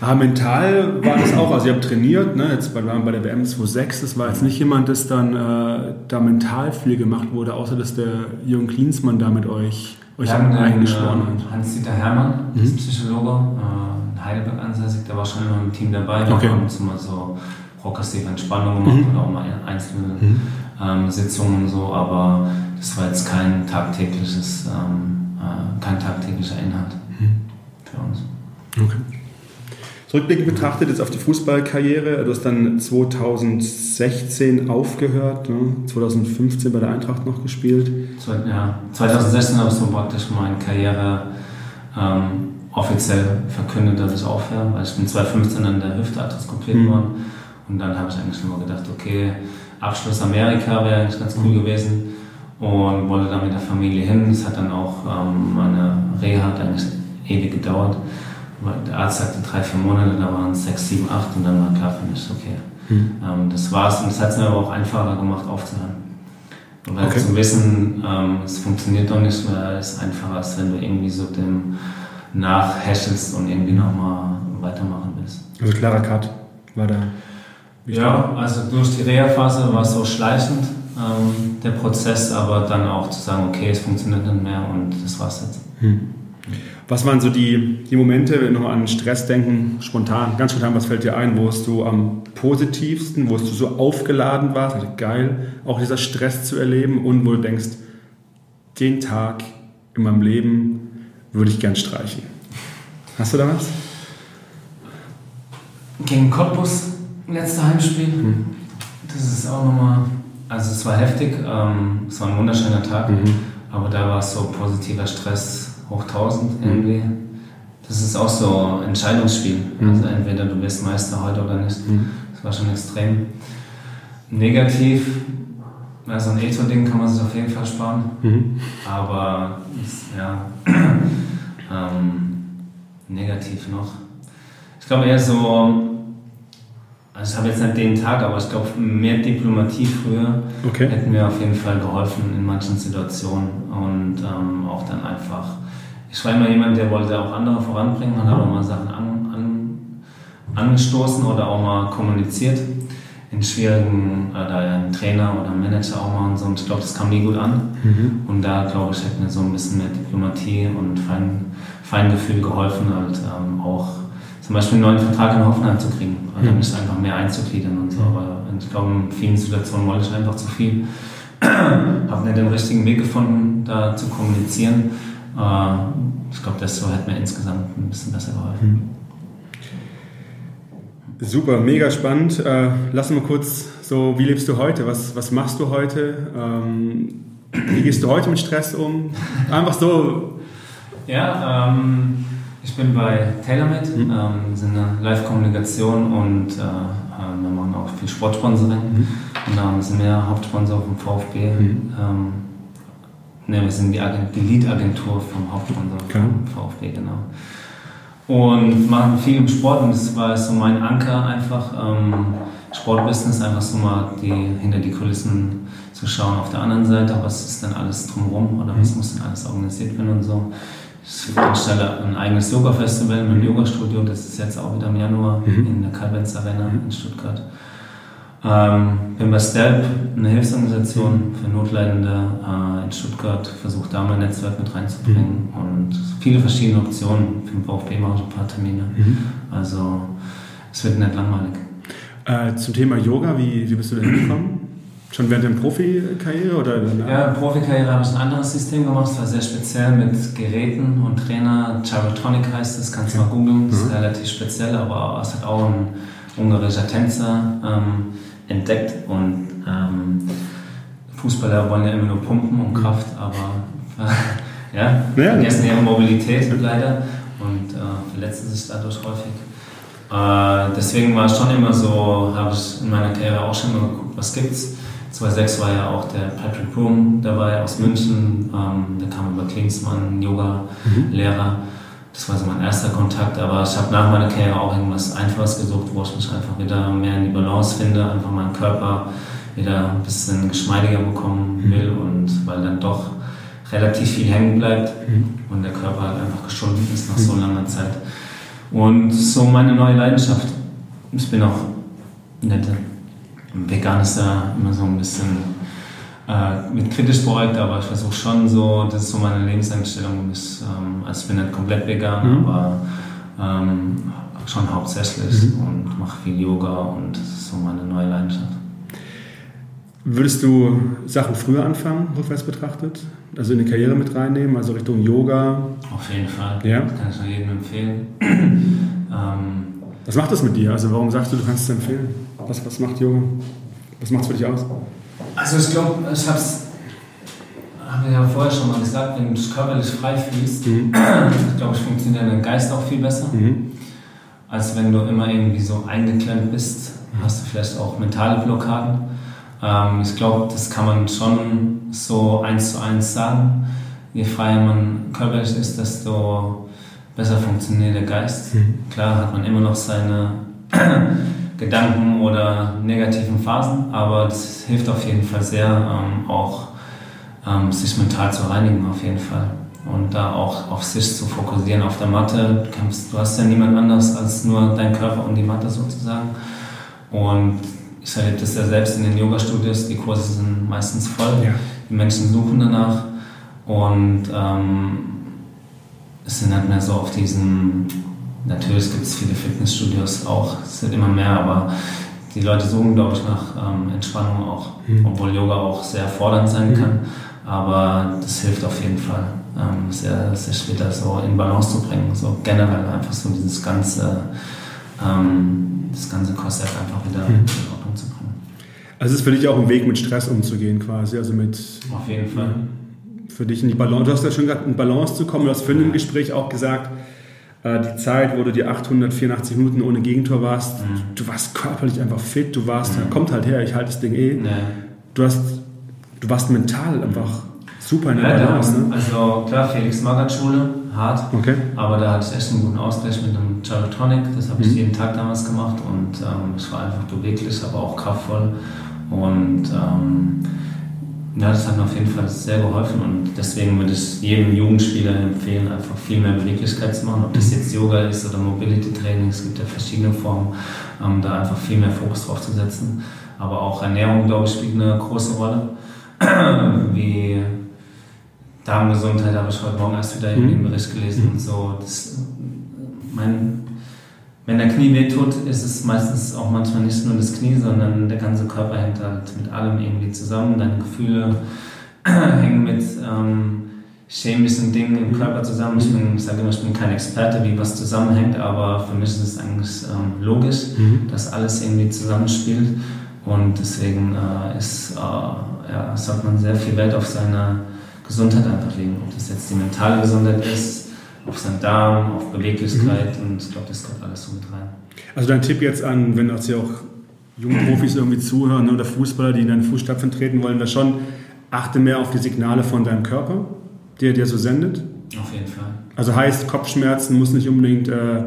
Aber mental war das auch, also ihr habt trainiert, ne? jetzt bei, bei der WM 26, das war jetzt nicht jemand, das dann äh, da mental viel gemacht wurde, außer dass der Jürgen Klinsmann da mit euch, euch eingeschworen hat. Äh, Hans-Dieter Hermann, mhm. Psychologe, äh, in Heidelberg ansässig, der war schon immer im Team dabei, da okay. haben uns immer so progressive Entspannung gemacht mhm. oder auch mal einzelne mhm. ähm, Sitzungen und so, aber das war jetzt kein tagtägliches, ähm, äh, kein tagtäglicher Inhalt mhm. für uns. Okay. Zurückblickend betrachtet jetzt auf die Fußballkarriere, du hast dann 2016 aufgehört, ne? 2015 bei der Eintracht noch gespielt. Ja, 2016 habe ich so praktisch meine Karriere ähm, offiziell verkündet, dass ich aufhöre, weil ich bin 2015 an der Hüfte arthroskopiert mhm. worden und dann habe ich eigentlich nur gedacht, okay, Abschluss Amerika wäre eigentlich ganz cool mhm. gewesen und wollte dann mit der Familie hin. Es hat dann auch ähm, meine Reha hat eigentlich ewig gedauert. Der Arzt sagte drei, vier Monate, da waren es sechs, sieben, acht und dann war klar für mich, okay, mhm. ähm, das war's. Und das hat es mir aber auch einfacher gemacht aufzuhören. Weil okay. zu wissen, ähm, es funktioniert doch nicht mehr, ist einfacher, als wenn du irgendwie so dem nachhäschelst und irgendwie nochmal weitermachen willst. Also klarer Cut war da. Ja, also durch die Reha-Phase war es so schleichend ähm, der Prozess, aber dann auch zu sagen, okay, es funktioniert nicht mehr und das war's jetzt. Hm. Was waren so die, die Momente, wenn wir noch an Stress denken, spontan, ganz spontan, was fällt dir ein, wo es du am positivsten, wo es du so aufgeladen warst, also geil, auch dieser Stress zu erleben und wo du denkst, den Tag in meinem Leben würde ich gern streichen. Hast du da was? Gegen Cottbus, letzte Heimspiel. Hm. Das ist auch nochmal Also es war heftig, ähm, es war ein wunderschöner Tag, mhm. aber da war es so positiver Stress hoch 1000 mhm. irgendwie. Das ist auch so ein Entscheidungsspiel. Mhm. Also entweder du wirst Meister heute oder nicht. Mhm. Das war schon extrem. Negativ, also ein Etho-Ding kann man sich auf jeden Fall sparen. Mhm. Aber ja, ähm, negativ noch. Ich glaube eher so, also ich habe jetzt nicht den Tag, aber ich glaube, mehr Diplomatie früher okay. hätten mir auf jeden Fall geholfen in manchen Situationen und ähm, auch dann einfach ich war immer jemand, der wollte auch andere voranbringen und hat auch mal Sachen an, an, angestoßen oder auch mal kommuniziert. In schwierigen, äh, da ein Trainer oder ein Manager auch mal und so. Und ich glaube, das kam nie gut an. Mhm. Und da, glaube ich, hätte mir so ein bisschen mehr Diplomatie und Fein, Feingefühl geholfen, halt ähm, auch zum Beispiel einen neuen Vertrag in Hoffenheim zu kriegen. Also mhm. mich einfach mehr einzugliedern und so. Aber ich glaube, in vielen Situationen wollte ich einfach zu viel. habe nicht den richtigen Weg gefunden, da zu kommunizieren äh, ich glaube, das so hat mir insgesamt ein bisschen besser geholfen. Hm. Super, mega spannend. Äh, lass mal kurz so, wie lebst du heute? Was, was machst du heute? Ähm, wie gehst du heute mit Stress um? Einfach so. Ja, ähm, ich bin bei TaylorMade, mhm. ähm, sind eine Live-Kommunikation und äh, äh, wir machen auch viel Sportsponsoring. Mhm. Und da sind wir Hauptsponsor vom VfB. Mhm. Ähm, Ne, wir sind die, die Lead-Agentur vom Hauptsponsor okay. vom VfB, genau. Und machen viel im Sport und das war so mein Anker einfach. Ähm, Sportbusiness, einfach so mal die, hinter die Kulissen zu schauen. Auf der anderen Seite, was ist denn alles drumherum oder was mhm. muss denn alles organisiert werden und so. Ich anstelle ein eigenes Yoga-Festival mit einem Yoga-Studio, das ist jetzt auch wieder im Januar mhm. in der Calvens Arena mhm. in Stuttgart. Ähm, bin bei STEP, eine Hilfsorganisation für Notleidende äh, in Stuttgart, versuche da mein Netzwerk mit reinzubringen mhm. und viele verschiedene Optionen. Für den VfB mache ich ein paar Termine. Mhm. Also es wird nicht langweilig. Äh, zum Thema Yoga, wie, wie bist du da hingekommen? Schon während der Profikarriere oder? Ja, Profikarriere habe ich ein anderes System gemacht. Es war sehr speziell mit Geräten und Trainer. Gyrotonic heißt es, kannst du mal googeln. Das ist mhm. relativ speziell, aber es hat auch ein ungarischer Tänzer. Ähm, entdeckt und ähm, Fußballer wollen ja immer nur pumpen und Kraft, aber äh, ja, ja, vergessen ihre Mobilität leider und äh, verletzen sich dadurch häufig. Äh, deswegen war es schon immer so, habe ich in meiner Karriere auch schon mal geguckt, was gibt's. 2006 war ja auch der Patrick Broom dabei aus München, ähm, der kam über Klingsmann, Yoga-Lehrer. Mhm. Das war so mein erster Kontakt, aber ich habe nach meiner Karriere auch irgendwas Einfaches gesucht, wo ich mich einfach wieder mehr in die Balance finde, einfach meinen Körper wieder ein bisschen geschmeidiger bekommen mhm. will und weil dann doch relativ viel hängen bleibt mhm. und der Körper halt einfach geschunden ist nach so mhm. langer Zeit. Und so meine neue Leidenschaft. Ich bin auch nette. Vegan ist ja immer so ein bisschen äh, mit kritisch beäugt, aber ich versuche schon so, das ist so meine Lebenseinstellung. Ich, ähm, also ich bin nicht komplett vegan, mhm. aber ähm, schon hauptsächlich mhm. und mache viel Yoga und das ist so meine neue Leidenschaft. Würdest du Sachen früher anfangen, rückwärts betrachtet? Also in die Karriere mit reinnehmen, also Richtung Yoga? Auf jeden Fall. Ja? Das kann ich nur jedem empfehlen. ähm, was macht das mit dir? Also warum sagst du, du kannst es empfehlen? Was, was macht Yoga? Was macht es für dich aus? Also ich glaube, ich habe es haben wir ja vorher schon mal gesagt, wenn du dich körperlich frei fühlst, mhm. glaube ich, funktioniert dein Geist auch viel besser, mhm. als wenn du immer irgendwie so eingeklemmt bist. Mhm. Hast du vielleicht auch mentale Blockaden. Ähm, ich glaube, das kann man schon so eins zu eins sagen. Je freier man körperlich ist, desto besser funktioniert der Geist. Mhm. Klar hat man immer noch seine Gedanken oder negativen Phasen, aber das hilft auf jeden Fall sehr, ähm, auch ähm, sich mental zu reinigen, auf jeden Fall. Und da auch auf sich zu fokussieren, auf der Matte. Du, kannst, du hast ja niemand anders als nur dein Körper und die Matte sozusagen. Und ich erlebe das ja selbst in den Yoga-Studios, die Kurse sind meistens voll, ja. die Menschen suchen danach. Und ähm, es sind halt mehr so auf diesem Natürlich gibt es viele Fitnessstudios auch, es wird immer mehr, aber die Leute suchen, glaube ich, nach ähm, Entspannung auch, mhm. obwohl Yoga auch sehr fordernd sein mhm. kann. Aber das hilft auf jeden Fall, ähm, sehr, sich wieder so in Balance zu bringen. So generell einfach so dieses ganze, ähm, das ganze Korsett einfach wieder mhm. in Ordnung zu bringen. Also es ist für dich auch ein Weg, mit Stress umzugehen quasi, also mit... Auf jeden Fall. Für dich in die Balance, du hast ja schon gesagt, in Balance zu kommen, du hast vorhin im Gespräch auch gesagt, die Zeit, wo du die 884 Minuten ohne Gegentor warst, mhm. du warst körperlich einfach fit, du warst, mhm. kommt halt her, ich halte das Ding eh. Nee. Du, hast, du warst mental einfach super in der ja, Balance. Ne? Also klar, Felix Magath Schule, hart, okay. aber da hatte ich echt einen guten Ausgleich mit einem Gyrotonic, das habe ich mhm. jeden Tag damals gemacht und ähm, es war einfach beweglich, aber auch kraftvoll und ähm, ja, das hat mir auf jeden Fall sehr geholfen und deswegen würde ich jedem Jugendspieler empfehlen, einfach viel mehr Beweglichkeit zu machen, ob das mhm. jetzt Yoga ist oder Mobility Training, es gibt ja verschiedene Formen, ähm, da einfach viel mehr Fokus drauf zu setzen. Aber auch Ernährung, glaube ich, spielt eine große Rolle. Wie Darmgesundheit habe ich heute Morgen erst wieder in dem mhm. Bericht gelesen mhm. und so. Das, mein wenn der Knie wehtut, ist es meistens auch manchmal nicht nur das Knie, sondern der ganze Körper hängt halt mit allem irgendwie zusammen. Deine Gefühle hängen mit ähm, chemischen Dingen im Körper zusammen. Ich, bin, ich sage immer, ich bin kein Experte, wie was zusammenhängt, aber für mich ist es eigentlich ähm, logisch, mhm. dass alles irgendwie zusammenspielt. Und deswegen äh, ist, äh, ja, sollte man sehr viel Wert auf seine Gesundheit einfach legen. Ob das jetzt die mentale Gesundheit ist, auf seinen Darm, auf Beweglichkeit mhm. und ich glaube, das kommt alles so mit rein. Also dein Tipp jetzt an, wenn jetzt ja auch junge Profis irgendwie zuhören ne, oder Fußballer, die in deine Fußstapfen treten wollen, da schon achte mehr auf die Signale von deinem Körper, die er dir so sendet. Auf jeden Fall. Also heißt, Kopfschmerzen muss nicht unbedingt äh,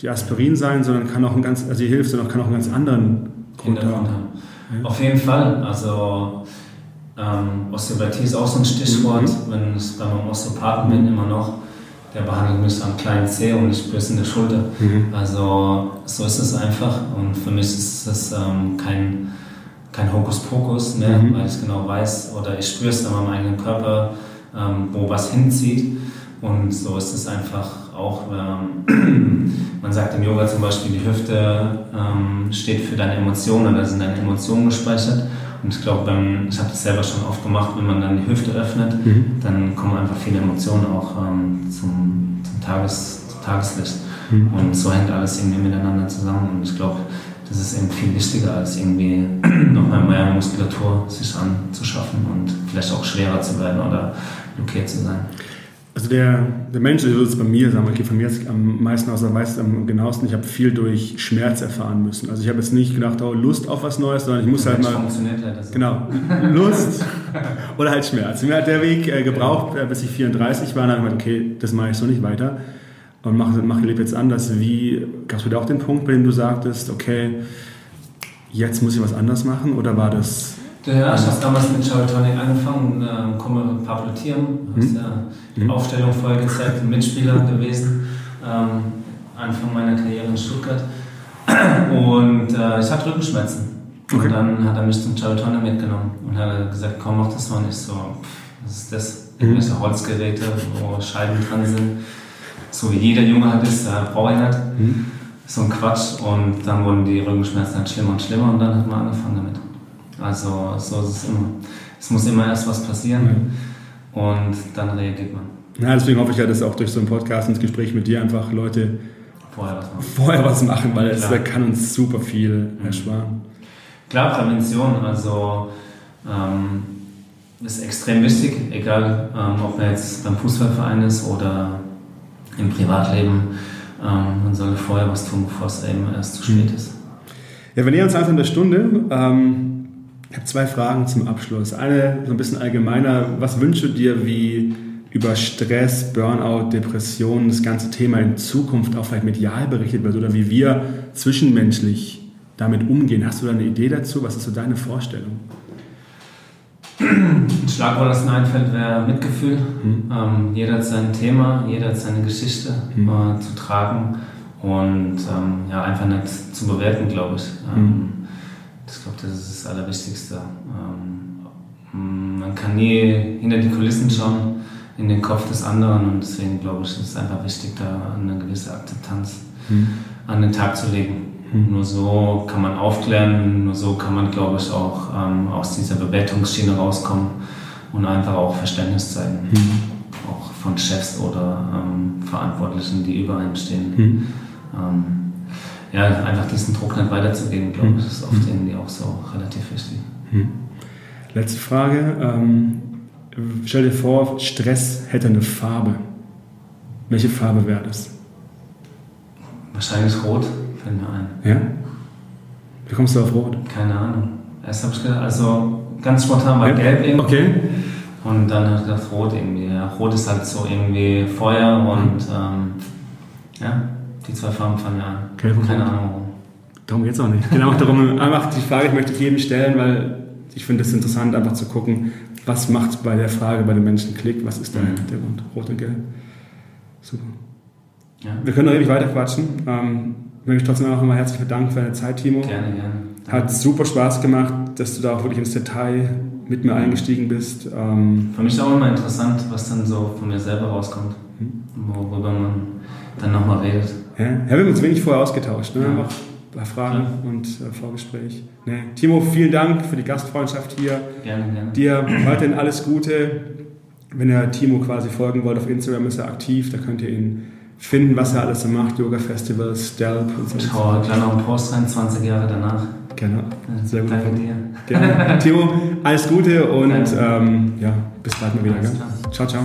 die Aspirin sein, sondern kann auch ein ganz, also die hilft, sondern kann auch einen ganz anderen Grund haben. haben. Ja. Auf jeden Fall. Also ähm, Osteopathie ist auch so ein Stichwort, mhm. wenn ich beim Osteopathen bin, immer noch der behandelt mich am kleinen Zeh und ich spüre es in der Schulter. Mhm. Also so ist es einfach und für mich ist es ähm, kein, kein Hokuspokus mehr, mhm. weil ich genau weiß oder ich spüre es in meinem eigenen Körper, ähm, wo was hinzieht und so ist es einfach auch, ähm, man sagt im Yoga zum Beispiel, die Hüfte ähm, steht für deine Emotionen oder sind deine Emotionen gespeichert und ich glaube, ich habe das selber schon oft gemacht, wenn man dann die Hüfte öffnet, mhm. dann kommen einfach viele Emotionen auch ähm, zum, zum, Tages, zum Tageslicht. Mhm. Und so hängt alles irgendwie miteinander zusammen. Und ich glaube, das ist eben viel wichtiger, als irgendwie nochmal mehr Muskulatur sich anzuschaffen und vielleicht auch schwerer zu werden oder blockiert zu sein. Also der, der Mensch, ist es bei mir, sagen okay, von mir jetzt am meisten aus, er weiß am genauesten, ich habe viel durch Schmerz erfahren müssen. Also ich habe jetzt nicht gedacht, oh, Lust auf was Neues, sondern ich muss halt mal... funktioniert halt das. Genau, Lust oder halt Schmerz. Mir hat der Weg äh, gebraucht, äh, bis ich 34 war, und dann habe ich gedacht, okay, das mache ich so nicht weiter und mache, mache lebe jetzt anders. Wie, gab es wieder auch den Punkt, bei dem du sagtest, okay, jetzt muss ich was anders machen oder war das ja, ich habe damals mit Charlton angefangen, äh, komme Pablo Tiam, hast ja die mhm. Aufstellung vorher gezeigt, Mitspieler gewesen, ähm, Anfang meiner Karriere in Stuttgart. Und äh, ich hatte Rückenschmerzen. Okay. Und dann hat er mich zum Charlton mitgenommen und hat gesagt, komm, mach das mal nicht so. Was ist das? Mhm. Irgendwelche Holzgeräte, wo Scheiben dran sind. So wie jeder Junge hat ist, der Brauer hat. Mhm. So ein Quatsch. Und dann wurden die Rückenschmerzen dann schlimmer und schlimmer und dann hat man angefangen damit. Also so ist es immer. Es muss immer erst was passieren mhm. und dann reagiert man. Ja, deswegen hoffe ich ja, dass auch durch so einen Podcast ins Gespräch mit dir einfach Leute vorher was machen, vorher was machen weil es kann uns super viel mhm. ersparen. Klar, Prävention, also ähm, ist extrem wichtig, egal ähm, ob man jetzt beim Fußballverein ist oder im Privatleben. Ähm, man sollte vorher was tun, bevor es eben erst zu spät mhm. ist. Ja, wir nähern uns einfach in der Stunde. Ähm, ich habe zwei Fragen zum Abschluss. Eine so ein bisschen allgemeiner. Was wünschst du dir, wie über Stress, Burnout, Depressionen, das ganze Thema in Zukunft auch vielleicht medial berichtet wird oder wie wir zwischenmenschlich damit umgehen? Hast du da eine Idee dazu? Was ist so deine Vorstellung? Ein Schlagwort, das mir einfällt, wäre Mitgefühl. Mhm. Ähm, jeder hat sein Thema, jeder hat seine Geschichte mhm. äh, zu tragen und ähm, ja, einfach nicht zu bewerten, glaube ich. Ähm, mhm. Ich glaube, das ist das Allerwichtigste. Ähm, man kann nie hinter die Kulissen schauen, in den Kopf des anderen und deswegen glaube ich, ist es einfach wichtig, da eine gewisse Akzeptanz mhm. an den Tag zu legen. Mhm. Nur so kann man aufklären, nur so kann man, glaube ich, auch ähm, aus dieser Bewertungsschiene rauskommen und einfach auch Verständnis zeigen. Mhm. Auch von Chefs oder ähm, Verantwortlichen, die über einem stehen. Mhm. Ähm, ja, einfach diesen Druck nicht weiterzugeben, glaube ich, ist oft irgendwie auch so relativ wichtig. Hm. Letzte Frage. Ähm, stell dir vor, Stress hätte eine Farbe. Welche Farbe wäre das? Wahrscheinlich rot, fällt mir ein. Ja? Wie kommst du auf rot? Keine Ahnung. Erst habe ich gedacht, also ganz spontan war Ja. gelb irgendwie. Okay. Und dann habe ich gedacht, rot irgendwie. Ja, rot ist halt so irgendwie Feuer und ähm, ja, die zwei Farben fangen an. Und Keine. Ahnung warum. Darum geht es auch nicht. Genau darum, einfach die Frage, ich möchte jedem stellen, weil ich finde es interessant, einfach zu gucken, was macht bei der Frage bei den Menschen Klick, was ist da Mhm. im Hintergrund, rot und gelb. Super. Ja, Wir können noch ewig weiter quatschen. Ähm, ich möchte mich trotzdem auch nochmal herzlich bedanken für deine Zeit, Timo. gerne, gerne. Hat super Spaß gemacht, dass du da auch wirklich ins Detail mit mir eingestiegen bist. Ähm, Für mich auch immer interessant, was dann so von mir selber rauskommt, Mhm. worüber man dann nochmal redet. Ja, ja, wir haben uns wenig vorher ausgetauscht, ne? Ja. Bei Fragen und äh, Vorgespräch. Nee. Timo, vielen Dank für die Gastfreundschaft hier. Gerne, gerne. Dir weiterhin alles Gute. Wenn ihr Timo quasi folgen wollt, auf Instagram ist er aktiv, da könnt ihr ihn finden, was er alles so macht, Yoga-Festivals, Stelp und so. Gleich noch einen Post rein, 20 Jahre danach. Genau, sehr gut. Danke dir. Gerne. Timo, alles Gute und ähm, ja, bis bald mal wieder. Ciao, ciao.